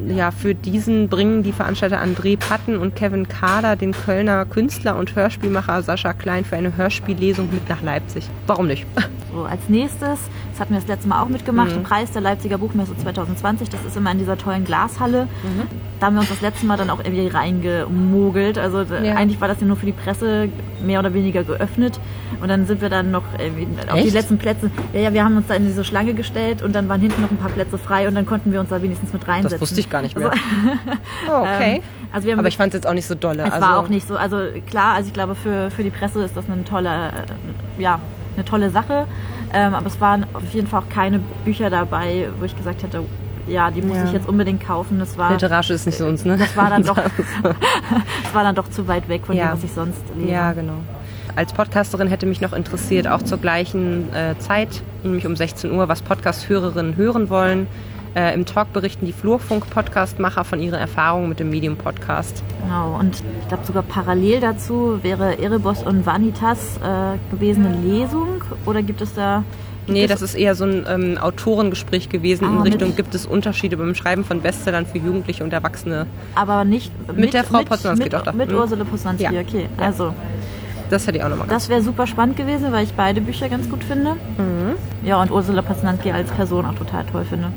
S1: ja, für diesen bringen die Veranstalter André Patten und Kevin Kader den Kölner Künstler und Hörspielmacher Sascha Klein für eine Hörspiellesung mit nach Leipzig. Warum nicht?
S2: So, als nächstes, das hatten wir das letzte Mal auch mitgemacht, mhm. Preis der Leipziger Buchmesse 2020. Das ist immer in dieser tollen Glashalle. Mhm. Da haben wir uns das letzte Mal dann auch irgendwie reingemogelt. Also ja. eigentlich war das ja nur für die Presse mehr oder weniger geöffnet. Und dann sind wir dann noch auf die letzten Plätze. Ja, ja, wir haben uns da in diese Schlange gestellt und dann waren hinten noch ein paar Plätze frei und dann konnten wir uns da wenigstens mit reinsetzen.
S1: Das wusste ich gar nicht mehr. Also, oh, okay. Ähm, also Aber ich fand es jetzt auch nicht so dolle.
S2: Es
S1: also
S2: war auch nicht so. Also klar, also ich glaube, für, für die Presse ist das eine tolle, äh, ja, eine tolle Sache. Ähm, aber es waren auf jeden Fall auch keine Bücher dabei, wo ich gesagt hätte, ja, die muss ja. ich jetzt unbedingt kaufen. Das war,
S1: Literarisch ist nicht so uns, ne?
S2: Das war dann doch, das war dann doch zu weit weg von ja. dem, was ich sonst lese.
S1: Ja, genau. Als Podcasterin hätte mich noch interessiert, auch zur gleichen äh, Zeit, nämlich um 16 Uhr, was Podcast-Hörerinnen hören wollen. Äh, Im Talk berichten die Flurfunk-Podcast-Macher von ihren Erfahrungen mit dem Medium-Podcast.
S2: Genau, und ich glaube sogar parallel dazu wäre Erebos und Vanitas äh, gewesen eine Lesung oder gibt es da
S1: nee, das ist eher so ein ähm, Autorengespräch gewesen ah, in Richtung, gibt es Unterschiede beim Schreiben von Bestsellern für Jugendliche und Erwachsene.
S2: Aber nicht
S1: mit, mit der Frau Poznanski,
S2: doch. Mit hm? Ursula Poznanski, ja. okay. Also.
S1: Das hätte ich auch nochmal
S2: Das wäre super spannend gewesen, weil ich beide Bücher ganz gut finde. Mhm. Ja, und Ursula Poznanski als Person auch total toll finde.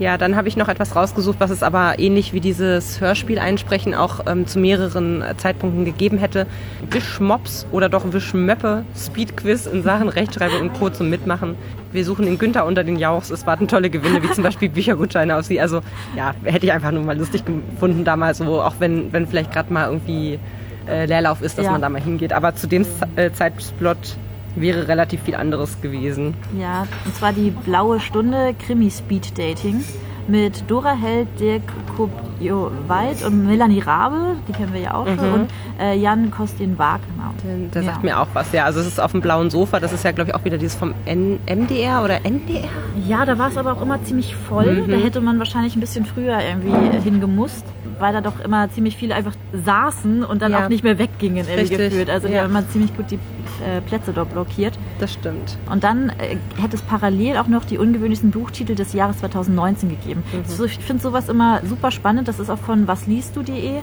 S1: Ja, dann habe ich noch etwas rausgesucht, was es aber ähnlich wie dieses Hörspiel einsprechen auch ähm, zu mehreren äh, Zeitpunkten gegeben hätte. Wischmops oder doch Wischmöppe Speedquiz in Sachen Rechtschreibung und Co. zum Mitmachen. Wir suchen den Günther unter den Jauchs. Es warten tolle Gewinne, wie zum Beispiel Büchergutscheine auf sie. Also ja, hätte ich einfach nur mal lustig gefunden damals, so auch wenn, wenn vielleicht gerade mal irgendwie äh, Leerlauf ist, dass ja. man da mal hingeht. Aber zu dem äh, Zeitplot wäre relativ viel anderes gewesen.
S2: Ja, und zwar die blaue Stunde Krimi Speed Dating mit Dora Held, Dirk Kubio-Wald und Melanie Rabe, die kennen wir ja auch schon, mhm. und äh, Jan Kostin Wagner.
S1: Der, ja. sagt mir auch was, ja. Also es ist auf dem blauen Sofa, das ist ja, glaube ich, auch wieder dieses vom N MDR oder NDR?
S2: Ja, da war es aber auch immer ziemlich voll. Mhm. Da hätte man wahrscheinlich ein bisschen früher irgendwie hingemusst weil da doch immer ziemlich viele einfach saßen und dann ja. auch nicht mehr weggingen, irgendwie gefühlt. Also ja. die haben immer ziemlich gut die äh, Plätze dort blockiert.
S1: Das stimmt.
S2: Und dann äh, hätte es parallel auch noch die ungewöhnlichsten Buchtitel des Jahres 2019 gegeben. Mhm. So, ich finde sowas immer super spannend. Das ist auch von wasliest-du.de.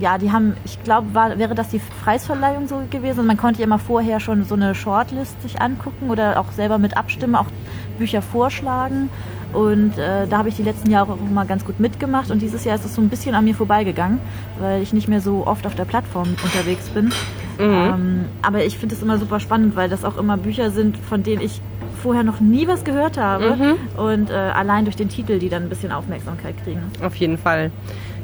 S2: Ja, die haben, ich glaube, wäre das die Preisverleihung so gewesen. Man konnte ja immer vorher schon so eine Shortlist sich angucken oder auch selber mit abstimmen, auch Bücher vorschlagen. Und äh, da habe ich die letzten Jahre auch immer ganz gut mitgemacht. Und dieses Jahr ist es so ein bisschen an mir vorbeigegangen, weil ich nicht mehr so oft auf der Plattform unterwegs bin. Mhm. Ähm, aber ich finde es immer super spannend, weil das auch immer Bücher sind, von denen ich vorher noch nie was gehört habe. Mhm. Und äh, allein durch den Titel, die dann ein bisschen Aufmerksamkeit kriegen.
S1: Auf jeden Fall.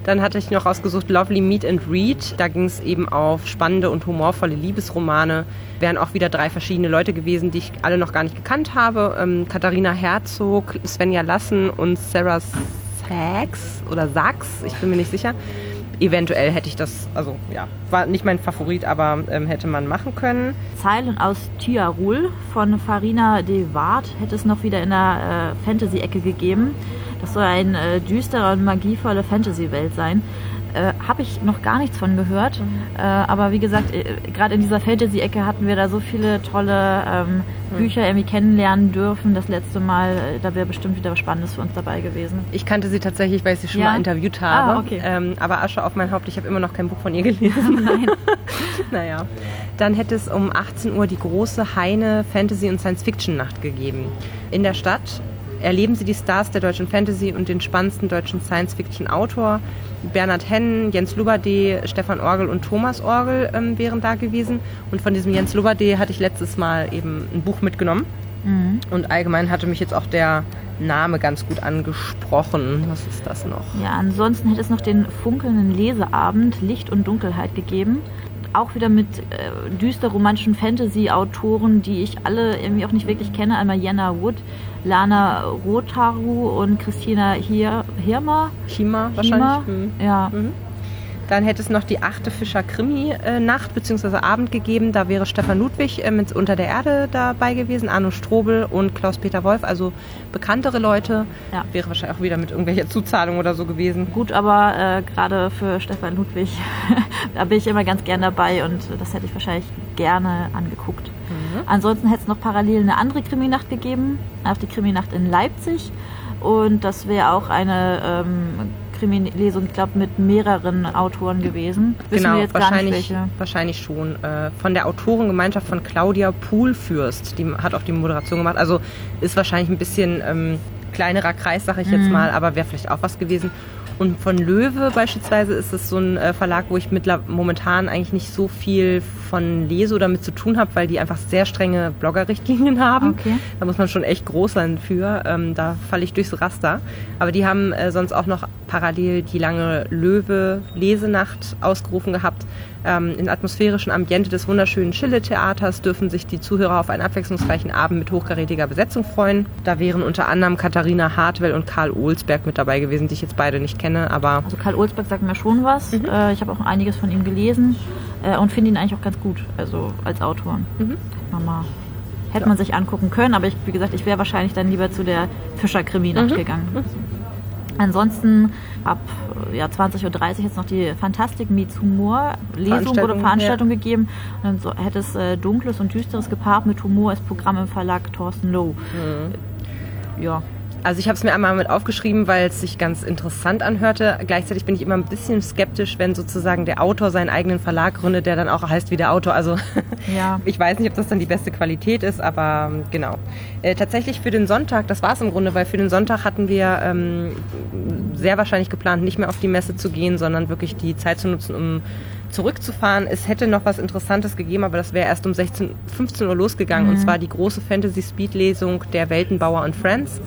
S1: Dann hatte ich noch ausgesucht Lovely Meet and Read. Da ging es eben auf spannende und humorvolle Liebesromane. Wären auch wieder drei verschiedene Leute gewesen, die ich alle noch gar nicht gekannt habe. Ähm, Katharina Herzog, Svenja Lassen und Sarah Sachs oder Sachs, ich bin mir nicht sicher. eventuell hätte ich das, also ja, war nicht mein Favorit, aber ähm, hätte man machen können.
S2: Zeilen aus Tiarul von Farina de Waard hätte es noch wieder in der äh, Fantasy-Ecke gegeben. Das soll eine äh, düstere und magievolle Fantasy-Welt sein. Äh, Habe ich noch gar nichts von gehört. Mhm. Äh, aber wie gesagt, äh, gerade in dieser Fantasy-Ecke hatten wir da so viele tolle ähm, mhm. Bücher irgendwie kennenlernen dürfen. Das letzte Mal, äh, da wäre bestimmt wieder was Spannendes für uns dabei gewesen.
S1: Ich kannte sie tatsächlich, weil ich sie schon ja? mal interviewt habe. Ah, okay. ähm, aber Asche auf mein Haupt, ich habe immer noch kein Buch von ihr gelesen. Nein. naja. Dann hätte es um 18 Uhr die große Heine Fantasy- und Science-Fiction-Nacht gegeben. In der Stadt erleben Sie die Stars der deutschen Fantasy und den spannendsten deutschen Science-Fiction-Autor. Bernhard Hennen, Jens Lubade, Stefan Orgel und Thomas Orgel ähm, wären da gewesen. Und von diesem Jens Lubade hatte ich letztes Mal eben ein Buch mitgenommen. Mhm. Und allgemein hatte mich jetzt auch der Name ganz gut angesprochen. Was ist das noch?
S2: Ja, ansonsten hätte es noch den funkelnden Leseabend Licht und Dunkelheit gegeben auch wieder mit äh, düster romantischen Fantasy-Autoren, die ich alle irgendwie auch nicht wirklich kenne. Einmal Jenna Wood, Lana Rotaru und Christina Hier Hirma.
S1: Chima wahrscheinlich. Mhm. Ja. Mhm. Dann hätte es noch die achte Fischer-Krimi-Nacht bzw. Abend gegeben. Da wäre Stefan Ludwig äh, mit Unter der Erde dabei gewesen, Arno Strobel und Klaus-Peter Wolf, also bekanntere Leute. Ja. Wäre wahrscheinlich auch wieder mit irgendwelcher Zuzahlung oder so gewesen.
S2: Gut, aber äh, gerade für Stefan Ludwig, da bin ich immer ganz gern dabei und das hätte ich wahrscheinlich gerne angeguckt. Mhm. Ansonsten hätte es noch parallel eine andere Kriminacht gegeben, auch die Kriminacht in Leipzig. Und das wäre auch eine ähm, Krimi-Lesung, ich glaube, mit mehreren Autoren gewesen.
S1: Wissen genau, wahrscheinlich, wahrscheinlich schon. Äh, von der Autorengemeinschaft von Claudia Poolfürst, die hat auch die Moderation gemacht. Also ist wahrscheinlich ein bisschen ähm, kleinerer Kreis, sage ich jetzt mhm. mal, aber wäre vielleicht auch was gewesen. Und von Löwe beispielsweise ist es so ein äh, Verlag, wo ich momentan eigentlich nicht so viel von lese oder mit zu tun habe, weil die einfach sehr strenge Blogger-Richtlinien haben. Okay. Da muss man schon echt groß sein für. Ähm, da falle ich durchs Raster. Aber die haben äh, sonst auch noch parallel die lange Löwe-Lesenacht ausgerufen gehabt. Ähm, Im atmosphärischen Ambiente des wunderschönen Schille-Theaters dürfen sich die Zuhörer auf einen abwechslungsreichen Abend mit hochkarätiger Besetzung freuen. Da wären unter anderem Katharina Hartwell und Karl Ohlsberg mit dabei gewesen, die ich jetzt beide nicht kenne. Aber
S2: also Karl Ohlsberg sagt mir schon was. Mhm. Äh, ich habe auch einiges von ihm gelesen äh, und finde ihn eigentlich auch ganz gut, also als Autor. Mhm. Mal, hätte man sich angucken können, aber ich, wie gesagt, ich wäre wahrscheinlich dann lieber zu der Fischer-Krimi-Nacht mhm. gegangen. Ansonsten ab ja, 20.30 Uhr jetzt noch die Fantastik Meets Humor Lesung oder Veranstaltung ja. gegeben. Und dann so, hätte es äh, Dunkles und Düsteres gepaart mit Humor als Programm im Verlag Thorsten Lowe.
S1: Mhm. Ja, also ich habe es mir einmal mit aufgeschrieben, weil es sich ganz interessant anhörte. Gleichzeitig bin ich immer ein bisschen skeptisch, wenn sozusagen der Autor seinen eigenen Verlag gründet, der dann auch heißt wie der Autor. Also ja. ich weiß nicht, ob das dann die beste Qualität ist, aber ähm, genau. Äh, tatsächlich für den Sonntag, das war es im Grunde, weil für den Sonntag hatten wir ähm, sehr wahrscheinlich geplant, nicht mehr auf die Messe zu gehen, sondern wirklich die Zeit zu nutzen, um zurückzufahren. Es hätte noch was Interessantes gegeben, aber das wäre erst um 16, 15 Uhr losgegangen. Mhm. Und zwar die große Fantasy-Speed-Lesung der Weltenbauer und Friends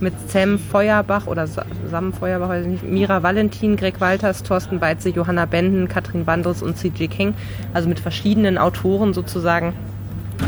S1: mit Sam Feuerbach oder Sam Feuerbach, weiß ich nicht, Mira Valentin, Greg Walters, Thorsten Beitze, Johanna Benden, Katrin Wandels und C.J. King. Also mit verschiedenen Autoren sozusagen.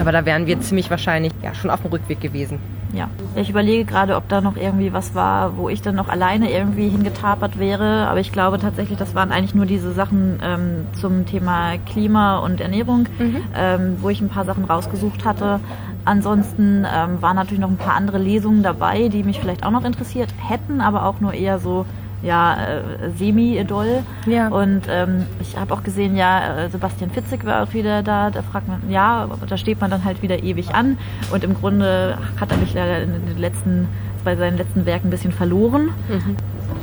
S1: Aber da wären wir ziemlich wahrscheinlich ja, schon auf dem Rückweg gewesen.
S2: Ja, ich überlege gerade, ob da noch irgendwie was war, wo ich dann noch alleine irgendwie hingetapert wäre. Aber ich glaube tatsächlich, das waren eigentlich nur diese Sachen ähm, zum Thema Klima und Ernährung, mhm. ähm, wo ich ein paar Sachen rausgesucht hatte. Ansonsten ähm, waren natürlich noch ein paar andere Lesungen dabei, die mich vielleicht auch noch interessiert hätten, aber auch nur eher so ja, äh, semi-doll. Ja. Und ähm, ich habe auch gesehen, ja, äh, Sebastian Fitzig war auch wieder da. Da fragt man, ja, da steht man dann halt wieder ewig an. Und im Grunde hat er mich leider in den letzten, bei seinen letzten Werken ein bisschen verloren. Mhm.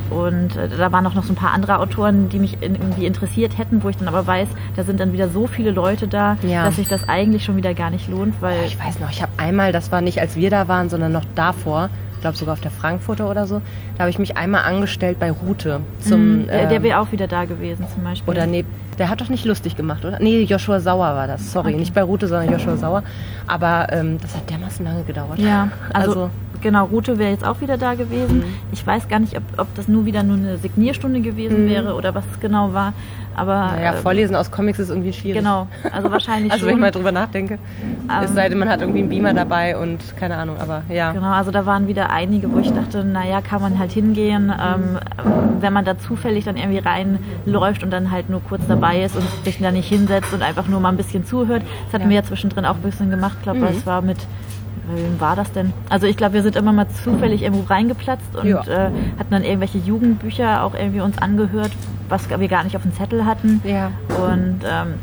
S2: Und äh, da waren auch noch so ein paar andere Autoren, die mich irgendwie interessiert hätten, wo ich dann aber weiß, da sind dann wieder so viele Leute da, ja. dass sich das eigentlich schon wieder gar nicht lohnt, weil.
S1: Ich weiß noch, ich habe einmal, das war nicht als wir da waren, sondern noch davor, ich glaube sogar auf der Frankfurter oder so, da habe ich mich einmal angestellt bei Rute.
S2: Zum, mm, der, der wäre auch wieder da gewesen zum Beispiel.
S1: Oder nee, der hat doch nicht lustig gemacht, oder? Nee, Joshua Sauer war das. Sorry, okay. nicht bei Rute, sondern Joshua Sauer. Aber ähm, das hat dermaßen lange gedauert.
S2: Ja, also, also genau, Route wäre jetzt auch wieder da gewesen. Mhm. Ich weiß gar nicht, ob, ob das nur wieder nur eine Signierstunde gewesen mhm. wäre oder was es genau war. Aber
S1: naja, äh, Vorlesen aus Comics ist irgendwie schwierig.
S2: Genau, also wahrscheinlich
S1: Also wenn ich mal drüber nachdenke. Ähm, es sei denn, man hat irgendwie einen Beamer dabei und keine Ahnung, aber ja.
S2: Genau, also da waren wieder einige, wo ich dachte, naja, kann man halt hingehen, ähm, wenn man da zufällig dann irgendwie reinläuft und dann halt nur kurz dabei ist und sich da nicht hinsetzt und einfach nur mal ein bisschen zuhört. Das hatten ja. wir ja zwischendrin auch ein bisschen gemacht, glaube ich, mhm. es war mit Wem war das denn? Also ich glaube, wir sind immer mal zufällig irgendwo reingeplatzt und ja. äh, hatten dann irgendwelche Jugendbücher auch irgendwie uns angehört, was wir gar nicht auf dem Zettel hatten. Ja. Und ähm,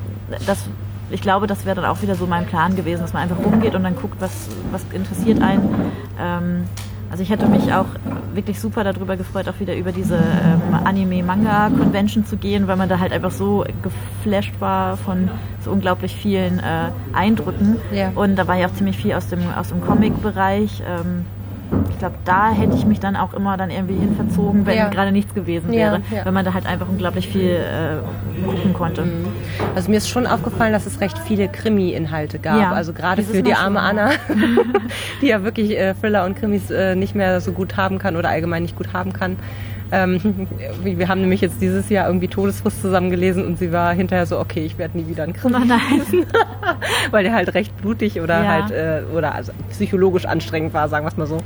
S2: das, ich glaube, das wäre dann auch wieder so mein Plan gewesen, dass man einfach rumgeht und dann guckt, was, was interessiert einen. Ähm, also ich hätte mich auch wirklich super darüber gefreut, auch wieder über diese ähm, Anime-Manga-Convention zu gehen, weil man da halt einfach so geflasht war von so unglaublich vielen äh, Eindrücken. Ja. Und da war ja auch ziemlich viel aus dem, aus dem Comic-Bereich. Ähm, ich glaube, da hätte ich mich dann auch immer dann irgendwie hin verzogen, wenn ja. gerade nichts gewesen wäre, ja, ja. weil man da halt einfach unglaublich viel äh, gucken konnte. Mhm.
S1: Also mir ist schon aufgefallen, dass es recht viele Krimi-Inhalte gab. Also gerade für die arme. Anna, die ja wirklich äh, Thriller und Krimis äh, nicht mehr so gut haben kann oder allgemein nicht gut haben kann. Ähm, wir haben nämlich jetzt dieses Jahr irgendwie Todesfrist zusammen gelesen und sie war hinterher so, okay, ich werde nie wieder einen Krimi lesen. Weil der halt recht blutig oder ja. halt äh, oder also psychologisch anstrengend war, sagen wir es mal so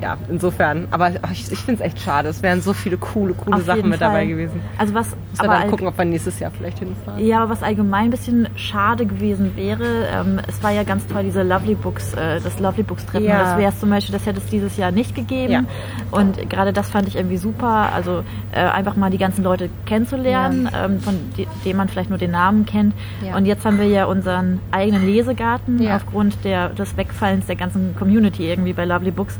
S1: ja, insofern. Aber ich, ich finde es echt schade. Es wären so viele coole, coole Auf Sachen mit Fall. dabei gewesen.
S2: Also was.
S1: Müssen wir dann gucken, ob wir nächstes Jahr vielleicht hinfahren.
S2: Ja, aber was allgemein ein bisschen schade gewesen wäre, ähm, es war ja ganz toll, diese Lovely Books, äh, das Lovely Books Treffen. Ja. Das wäre es zum Beispiel, das hätte es dieses Jahr nicht gegeben. Ja. Und gerade das fand ich irgendwie super. Also äh, einfach mal die ganzen Leute kennenzulernen, ja. ähm, von denen man vielleicht nur den Namen kennt. Und jetzt haben wir ja unseren eigenen Lesegarten aufgrund der, des Wegfallens der ganzen Community irgendwie bei Lovely Books.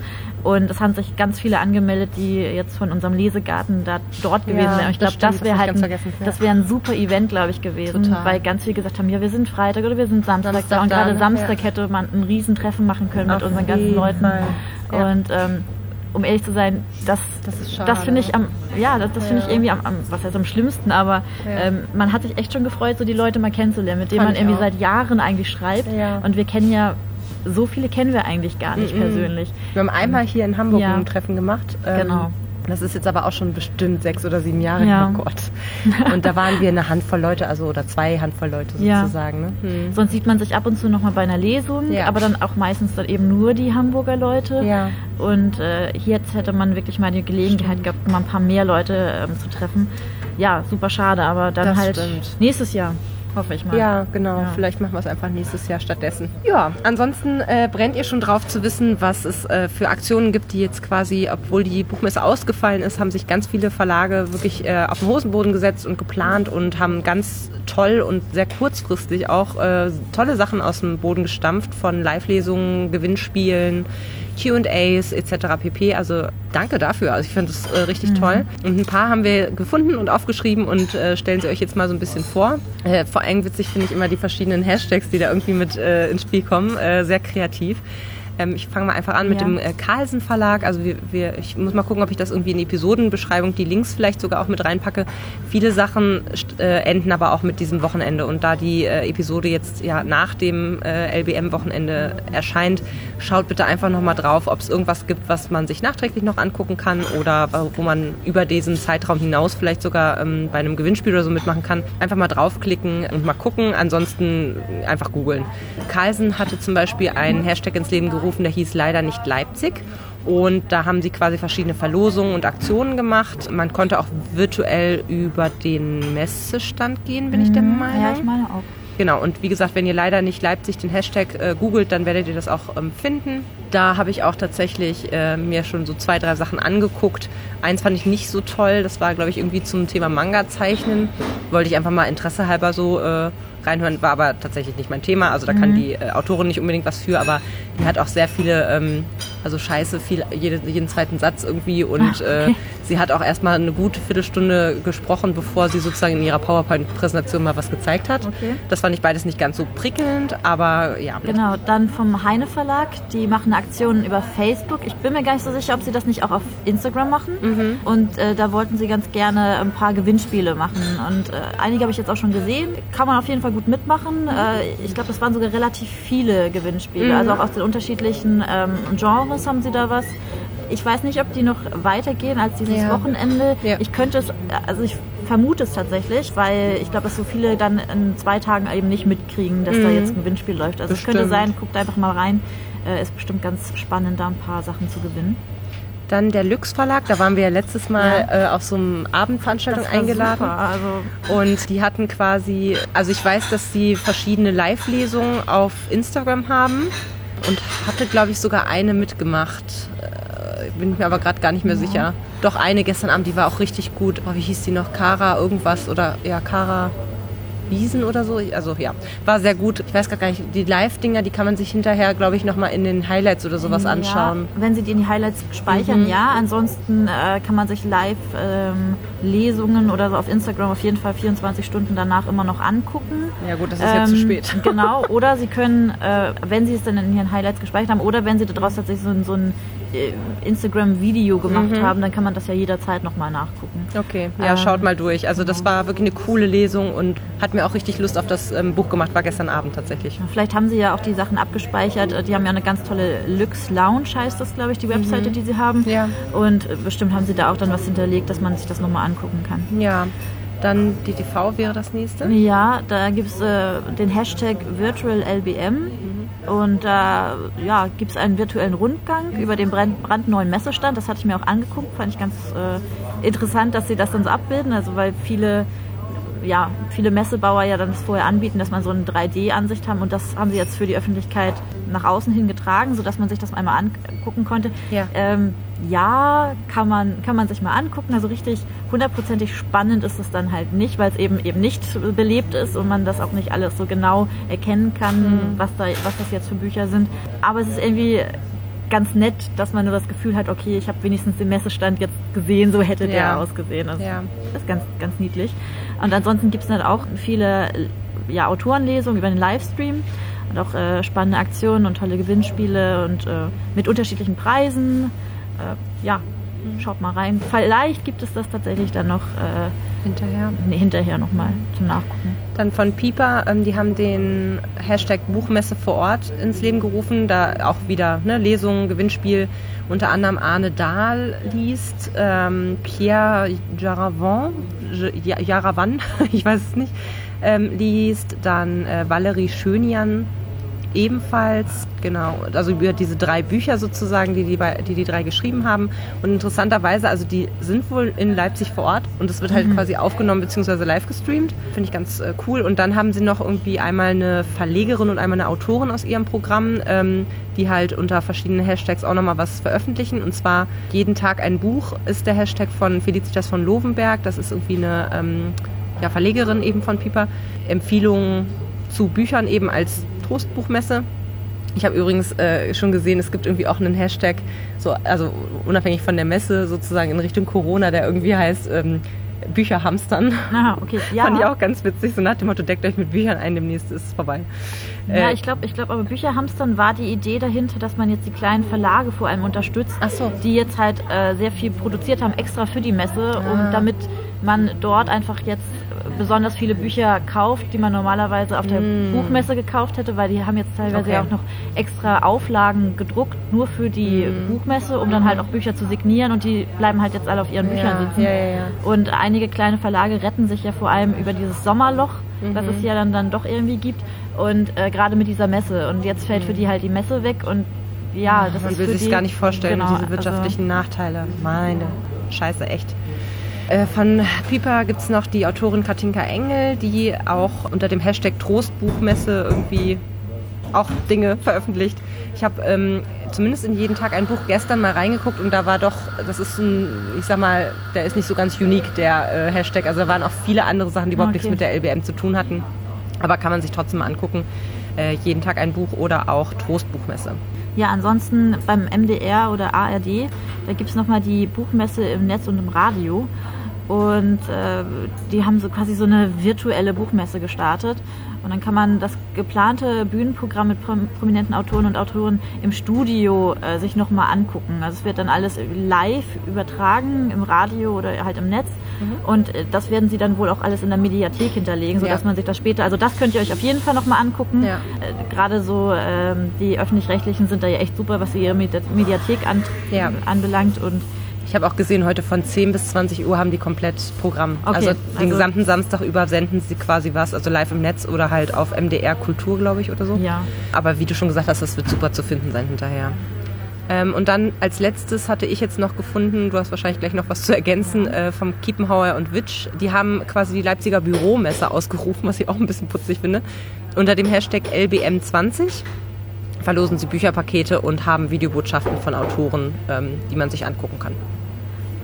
S2: Und es haben sich ganz viele angemeldet, die jetzt von unserem Lesegarten da dort gewesen ja, wären. Und ich glaube, das, das wäre halt ein, das wäre ein super Event, glaube ich, gewesen, Total. weil ganz viele gesagt haben, ja, wir sind Freitag oder wir sind Samstag, Samstag da. Und gerade Samstag ja. hätte man ein Riesentreffen machen können Auf mit unseren ganzen Leuten. Ja. Und ähm, um ehrlich zu sein, das, das, das finde ich am, ja, das, das finde ich irgendwie am, am, was heißt am schlimmsten, aber ähm, man hat sich echt schon gefreut, so die Leute mal kennenzulernen, mit denen Fand man irgendwie auch. seit Jahren eigentlich schreibt. Und wir kennen ja so viele kennen wir eigentlich gar nicht mm -mm. persönlich.
S1: Wir haben einmal hier in Hamburg ja. ein Treffen gemacht. Ähm, genau. Das ist jetzt aber auch schon bestimmt sechs oder sieben Jahre ja. Oh Gott. Und da waren wir eine Handvoll Leute, also oder zwei Handvoll Leute sozusagen. Ja. Ne?
S2: Hm. Sonst sieht man sich ab und zu nochmal bei einer Lesung, ja. aber dann auch meistens dann eben nur die Hamburger Leute. Ja. Und äh, jetzt hätte man wirklich mal die Gelegenheit gehabt, mal ein paar mehr Leute ähm, zu treffen. Ja, super schade, aber dann das halt stimmt. nächstes Jahr. Hoffe ich mal.
S1: Ja, genau. Ja. Vielleicht machen wir es einfach nächstes Jahr stattdessen. Ja, ansonsten äh, brennt ihr schon drauf zu wissen, was es äh, für Aktionen gibt, die jetzt quasi, obwohl die Buchmesse ausgefallen ist, haben sich ganz viele Verlage wirklich äh, auf den Hosenboden gesetzt und geplant und haben ganz toll und sehr kurzfristig auch äh, tolle Sachen aus dem Boden gestampft, von Live-Lesungen, Gewinnspielen, QAs etc. pp. Also danke dafür. Also ich finde das äh, richtig mhm. toll. Und ein paar haben wir gefunden und aufgeschrieben und äh, stellen sie euch jetzt mal so ein bisschen vor. Äh, vor allem witzig finde ich immer die verschiedenen Hashtags, die da irgendwie mit äh, ins Spiel kommen. Äh, sehr kreativ. Ähm, ich fange mal einfach an mit ja. dem äh, Carlsen Verlag. Also wir, wir, ich muss mal gucken, ob ich das irgendwie in die Episodenbeschreibung, die Links vielleicht sogar auch mit reinpacke. Viele Sachen äh, enden aber auch mit diesem Wochenende. Und da die äh, Episode jetzt ja nach dem äh, LBM-Wochenende erscheint, schaut bitte einfach nochmal drauf, ob es irgendwas gibt, was man sich nachträglich noch angucken kann oder wo man über diesen Zeitraum hinaus vielleicht sogar ähm, bei einem Gewinnspiel oder so mitmachen kann. Einfach mal draufklicken und mal gucken. Ansonsten einfach googeln. Carlsen hatte zum Beispiel einen Hashtag ins Leben gerufen, aufgerufen, der hieß leider nicht Leipzig. Und da haben sie quasi verschiedene Verlosungen und Aktionen gemacht. Man konnte auch virtuell über den Messestand gehen, bin mhm. ich der Meinung.
S2: Ja, ich meine auch.
S1: Genau, und wie gesagt, wenn ihr leider nicht Leipzig den Hashtag äh, googelt, dann werdet ihr das auch ähm, finden. Da habe ich auch tatsächlich äh, mir schon so zwei, drei Sachen angeguckt. Eins fand ich nicht so toll, das war, glaube ich, irgendwie zum Thema Manga-Zeichnen. Wollte ich einfach mal Interesse halber so äh, reinhören, war aber tatsächlich nicht mein Thema. Also da kann mhm. die äh, Autorin nicht unbedingt was für, aber die hat auch sehr viele, ähm, also scheiße, viel, jede, jeden zweiten Satz irgendwie und Ach, okay. äh, sie hat auch erstmal eine gute Viertelstunde gesprochen, bevor sie sozusagen in ihrer PowerPoint-Präsentation mal was gezeigt hat. Okay. Das fand ich beides nicht ganz so prickelnd, aber ja.
S2: Genau, dann vom Heine Verlag, die machen Aktionen über Facebook. Ich bin mir gar nicht so sicher, ob sie das nicht auch auf Instagram machen. Mhm. Und äh, da wollten sie ganz gerne ein paar Gewinnspiele machen. Und äh, einige habe ich jetzt auch schon gesehen. Kann man auf jeden Fall gut mitmachen. Äh, ich glaube, das waren sogar relativ viele Gewinnspiele. Mhm. Also auch aus den unterschiedlichen ähm, Genres haben sie da was. Ich weiß nicht, ob die noch weitergehen als dieses ja. Wochenende. Ja. Ich könnte es, also ich vermute es tatsächlich, weil ich glaube, dass so viele dann in zwei Tagen eben nicht mitkriegen, dass mhm. da jetzt ein Gewinnspiel läuft. Also es könnte sein, guckt einfach mal rein. Äh, ist bestimmt ganz spannend, da ein paar Sachen zu gewinnen.
S1: Dann der Lux Verlag, da waren wir ja letztes Mal ja. äh, auf so einem Abendveranstaltung eingeladen. Super, also und die hatten quasi, also ich weiß, dass sie verschiedene Live-Lesungen auf Instagram haben und hatte, glaube ich, sogar eine mitgemacht. Bin mir aber gerade gar nicht mehr ja. sicher. Doch eine gestern Abend, die war auch richtig gut. Oh, wie hieß die noch? Kara irgendwas oder ja, Kara. Wiesen oder so. Also ja, war sehr gut. Ich weiß gar nicht, die Live-Dinger, die kann man sich hinterher, glaube ich, nochmal in den Highlights oder sowas ja, anschauen.
S2: Wenn sie die in die Highlights speichern, mhm. ja. Ansonsten äh, kann man sich Live-Lesungen ähm, oder so auf Instagram auf jeden Fall 24 Stunden danach immer noch angucken.
S1: Ja gut, das ist ähm, jetzt zu spät.
S2: Genau, oder sie können, äh, wenn sie es dann in ihren Highlights gespeichert haben, oder wenn sie daraus tatsächlich so, so ein Instagram-Video gemacht mhm. haben, dann kann man das ja jederzeit nochmal nachgucken.
S1: Okay, ja, ähm, schaut mal durch. Also das war wirklich eine coole Lesung und hat mir auch richtig Lust auf das ähm, Buch gemacht, war gestern Abend tatsächlich.
S2: Vielleicht haben sie ja auch die Sachen abgespeichert. Die haben ja eine ganz tolle Lux Lounge, heißt das, glaube ich, die Webseite, mhm. die sie haben. Ja. Und bestimmt haben sie da auch dann was hinterlegt, dass man sich das nochmal angucken kann.
S1: Ja. Dann die TV wäre das nächste?
S2: Ja, da gibt es äh, den Hashtag VirtualLBM. Und äh, ja, gibt es einen virtuellen Rundgang über den brandneuen Messestand. Das hatte ich mir auch angeguckt, fand ich ganz äh, interessant, dass sie das dann so abbilden. Also weil viele ja, viele Messebauer ja dann das vorher anbieten, dass man so eine 3D-Ansicht haben und das haben sie jetzt für die Öffentlichkeit nach außen hin getragen, sodass man sich das einmal angucken konnte. Ja, ähm, ja kann, man, kann man sich mal angucken. Also richtig hundertprozentig spannend ist es dann halt nicht, weil es eben eben nicht belebt ist und man das auch nicht alles so genau erkennen kann, mhm. was, da, was das jetzt für Bücher sind. Aber es ist irgendwie ganz nett, dass man nur das Gefühl hat, okay, ich habe wenigstens den Messestand jetzt gesehen, so hätte ja. der ausgesehen. Das ja. ist ganz, ganz niedlich. Und ansonsten gibt es dann auch viele ja, Autorenlesungen über den Livestream und auch äh, spannende Aktionen und tolle Gewinnspiele und äh, mit unterschiedlichen Preisen. Äh, ja, schaut mal rein. Vielleicht gibt es das tatsächlich dann noch äh, hinterher. Nee, hinterher nochmal zum Nachgucken.
S1: Dann von Piper, ähm, die haben den Hashtag Buchmesse vor Ort ins Leben gerufen. Da auch wieder ne, Lesungen, Gewinnspiel. Unter anderem Arne Dahl liest, ähm, Pierre Jaravan, Jaravan, ich weiß es nicht, ähm, liest, dann äh, Valerie Schönian ebenfalls, genau, also über diese drei Bücher sozusagen, die die, die die drei geschrieben haben. Und interessanterweise, also die sind wohl in Leipzig vor Ort und es wird halt mhm. quasi aufgenommen bzw. live gestreamt. Finde ich ganz äh, cool. Und dann haben sie noch irgendwie einmal eine Verlegerin und einmal eine Autorin aus ihrem Programm, ähm, die halt unter verschiedenen Hashtags auch nochmal was veröffentlichen. Und zwar jeden Tag ein Buch ist der Hashtag von Felicitas von Lovenberg. Das ist irgendwie eine ähm, ja, Verlegerin eben von Piper. Empfehlungen zu Büchern eben als Trostbuchmesse. Ich habe übrigens äh, schon gesehen, es gibt irgendwie auch einen Hashtag, so, also unabhängig von der Messe sozusagen in Richtung Corona, der irgendwie heißt ähm, Bücher hamstern.
S2: Ah, okay. Ja.
S1: Fand ich auch ganz witzig, so nach dem Motto, deckt euch mit Büchern ein, demnächst ist es vorbei.
S2: Ja, äh, ich glaube, ich glaube, aber Bücher hamstern war die Idee dahinter, dass man jetzt die kleinen Verlage vor allem unterstützt, so. die jetzt halt äh, sehr viel produziert haben, extra für die Messe, ah. um damit man dort einfach jetzt besonders viele Bücher kauft, die man normalerweise auf der mm. Buchmesse gekauft hätte, weil die haben jetzt teilweise okay. auch noch extra Auflagen gedruckt, nur für die mm. Buchmesse, um dann halt auch Bücher zu signieren und die bleiben halt jetzt alle auf ihren Büchern sitzen. Ja, ja, ja. Und einige kleine Verlage retten sich ja vor allem über dieses Sommerloch, mhm. das es ja dann, dann doch irgendwie gibt und äh, gerade mit dieser Messe und jetzt fällt mhm. für die halt die Messe weg und ja, das
S1: Man
S2: ist
S1: will
S2: sich
S1: gar nicht vorstellen, genau, diese wirtschaftlichen also, Nachteile. Meine Scheiße, echt. Äh, von Piper gibt es noch die Autorin Katinka Engel, die auch unter dem Hashtag Trostbuchmesse irgendwie auch Dinge veröffentlicht. Ich habe ähm, zumindest in jeden Tag ein Buch gestern mal reingeguckt und da war doch, das ist ein, ich sag mal, der ist nicht so ganz unique, der äh, Hashtag. Also da waren auch viele andere Sachen, die überhaupt okay. nichts mit der LBM zu tun hatten. Aber kann man sich trotzdem mal angucken. Äh, jeden Tag ein Buch oder auch Trostbuchmesse.
S2: Ja, ansonsten beim MDR oder ARD, da gibt es nochmal die Buchmesse im Netz und im Radio. Und äh, die haben so quasi so eine virtuelle Buchmesse gestartet. Und dann kann man das geplante Bühnenprogramm mit prominenten Autoren und Autoren im Studio äh, sich nochmal angucken. Also es wird dann alles live übertragen im Radio oder halt im Netz. Mhm. Und äh, das werden sie dann wohl auch alles in der Mediathek hinterlegen, sodass ja. man sich das später, also das könnt ihr euch auf jeden Fall nochmal angucken. Ja. Äh, Gerade so ähm, die öffentlich-rechtlichen sind da ja echt super, was ihre Mediathek an, ja. anbelangt. Und
S1: ich habe auch gesehen, heute von 10 bis 20 Uhr haben die komplett Programm. Okay, also den also gesamten Samstag über senden sie quasi was, also live im Netz oder halt auf MDR Kultur, glaube ich, oder so.
S2: Ja.
S1: Aber wie du schon gesagt hast, das wird super zu finden sein hinterher. Ähm, und dann als letztes hatte ich jetzt noch gefunden, du hast wahrscheinlich gleich noch was zu ergänzen, äh, vom Kiepenhauer und Witsch. Die haben quasi die Leipziger Büromesse ausgerufen, was ich auch ein bisschen putzig finde. Unter dem Hashtag LBM20 verlosen sie Bücherpakete und haben Videobotschaften von Autoren, ähm, die man sich angucken kann.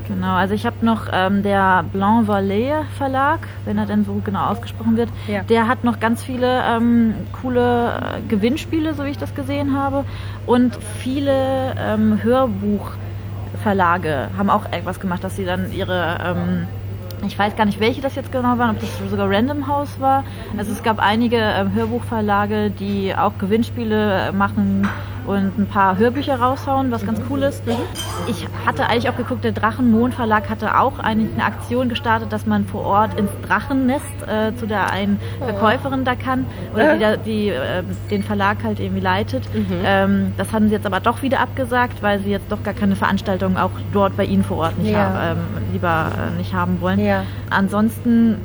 S2: Genau, also ich habe noch ähm, der Blanc Vallée Verlag, wenn er denn so genau ausgesprochen wird, ja. der hat noch ganz viele ähm, coole äh, Gewinnspiele, so wie ich das gesehen habe. Und viele ähm, Hörbuchverlage haben auch etwas gemacht, dass sie dann ihre ähm, ich weiß gar nicht, welche das jetzt genau waren, ob das sogar Random House war. Also es gab einige äh, Hörbuchverlage, die auch Gewinnspiele machen und ein paar Hörbücher raushauen, was ganz cool ist. Ich hatte eigentlich auch geguckt, der Drachenmond Verlag hatte auch eigentlich eine Aktion gestartet, dass man vor Ort ins Drachennest äh, zu der einen Verkäuferin da kann oder die, da, die äh, den Verlag halt irgendwie leitet. Mhm. Ähm, das haben sie jetzt aber doch wieder abgesagt, weil sie jetzt doch gar keine Veranstaltung auch dort bei ihnen vor Ort nicht ja. haben, ähm, lieber äh, nicht haben wollen. Ja. Ansonsten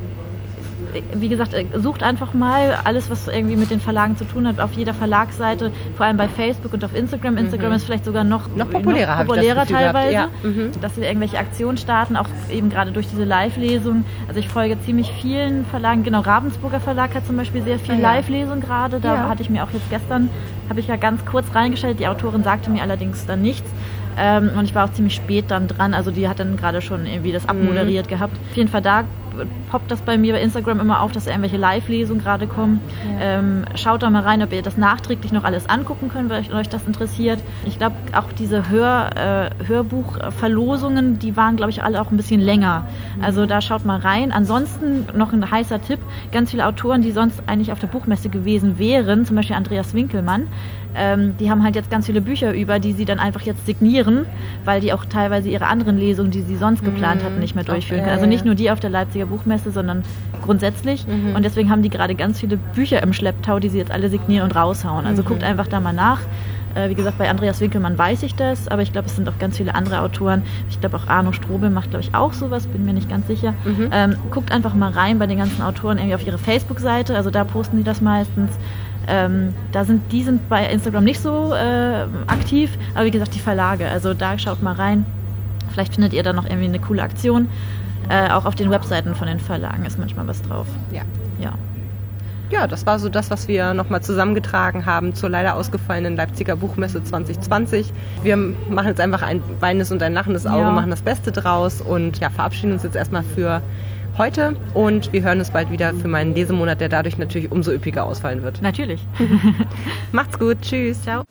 S2: wie gesagt, äh, sucht einfach mal alles, was irgendwie mit den Verlagen zu tun hat, auf jeder Verlagsseite, vor allem bei Facebook und auf Instagram. Instagram mhm. ist vielleicht sogar noch,
S1: noch populärer,
S2: noch populärer teilweise, ja. mhm. dass sie irgendwelche Aktionen starten, auch eben gerade durch diese Live-Lesung. Also ich folge ziemlich vielen Verlagen, genau Ravensburger Verlag hat zum Beispiel sehr viel ja. Live-Lesung gerade. Da ja. hatte ich mir auch jetzt gestern, habe ich ja ganz kurz reingestellt, die Autorin sagte mir allerdings dann nichts. Ähm, und ich war auch ziemlich spät dann dran. Also die hat dann gerade schon irgendwie das mhm. abmoderiert mhm. gehabt. Auf jeden Fall da poppt das bei mir bei Instagram immer auf, dass irgendwelche Live-Lesungen gerade kommen. Ja. Ähm, schaut da mal rein, ob ihr das nachträglich noch alles angucken könnt, wenn euch das interessiert. Ich glaube, auch diese Hör, äh, Hörbuchverlosungen, die waren, glaube ich, alle auch ein bisschen länger. Mhm. Also da schaut mal rein. Ansonsten noch ein heißer Tipp, ganz viele Autoren, die sonst eigentlich auf der Buchmesse gewesen wären, zum Beispiel Andreas Winkelmann, ähm, die haben halt jetzt ganz viele Bücher über, die sie dann einfach jetzt signieren, weil die auch teilweise ihre anderen Lesungen, die sie sonst geplant hatten, nicht mehr durchführen können. Also nicht nur die auf der Leipziger Buchmesse, sondern grundsätzlich. Mhm. Und deswegen haben die gerade ganz viele Bücher im Schlepptau, die sie jetzt alle signieren und raushauen. Also mhm. guckt einfach da mal nach. Äh, wie gesagt, bei Andreas Winkelmann weiß ich das, aber ich glaube, es sind auch ganz viele andere Autoren. Ich glaube, auch Arno Strobel macht, glaube ich, auch sowas, bin mir nicht ganz sicher. Mhm. Ähm, guckt einfach mal rein bei den ganzen Autoren irgendwie auf ihre Facebook-Seite, also da posten sie das meistens. Ähm, da sind, die sind bei Instagram nicht so äh, aktiv, aber wie gesagt, die Verlage. Also da schaut mal rein. Vielleicht findet ihr da noch irgendwie eine coole Aktion. Äh, auch auf den Webseiten von den Verlagen ist manchmal was drauf.
S1: Ja. Ja. Ja, das war so das, was wir nochmal zusammengetragen haben zur leider ausgefallenen Leipziger Buchmesse 2020. Wir machen jetzt einfach ein weinendes und ein lachendes Auge, ja. machen das Beste draus und ja, verabschieden uns jetzt erstmal für heute und wir hören uns bald wieder für meinen Lesemonat, der dadurch natürlich umso üppiger ausfallen wird.
S2: Natürlich.
S1: Macht's gut. Tschüss.
S2: Ciao.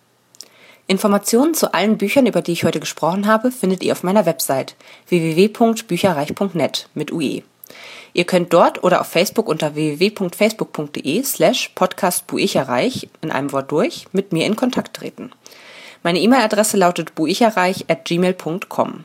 S1: Informationen zu allen Büchern, über die ich heute gesprochen habe, findet ihr auf meiner Website www.bücherreich.net mit UE. Ihr könnt dort oder auf Facebook unter www.facebook.de slash podcastbuicherreich in einem Wort durch mit mir in Kontakt treten. Meine E-Mail-Adresse lautet buicherreich at gmail.com.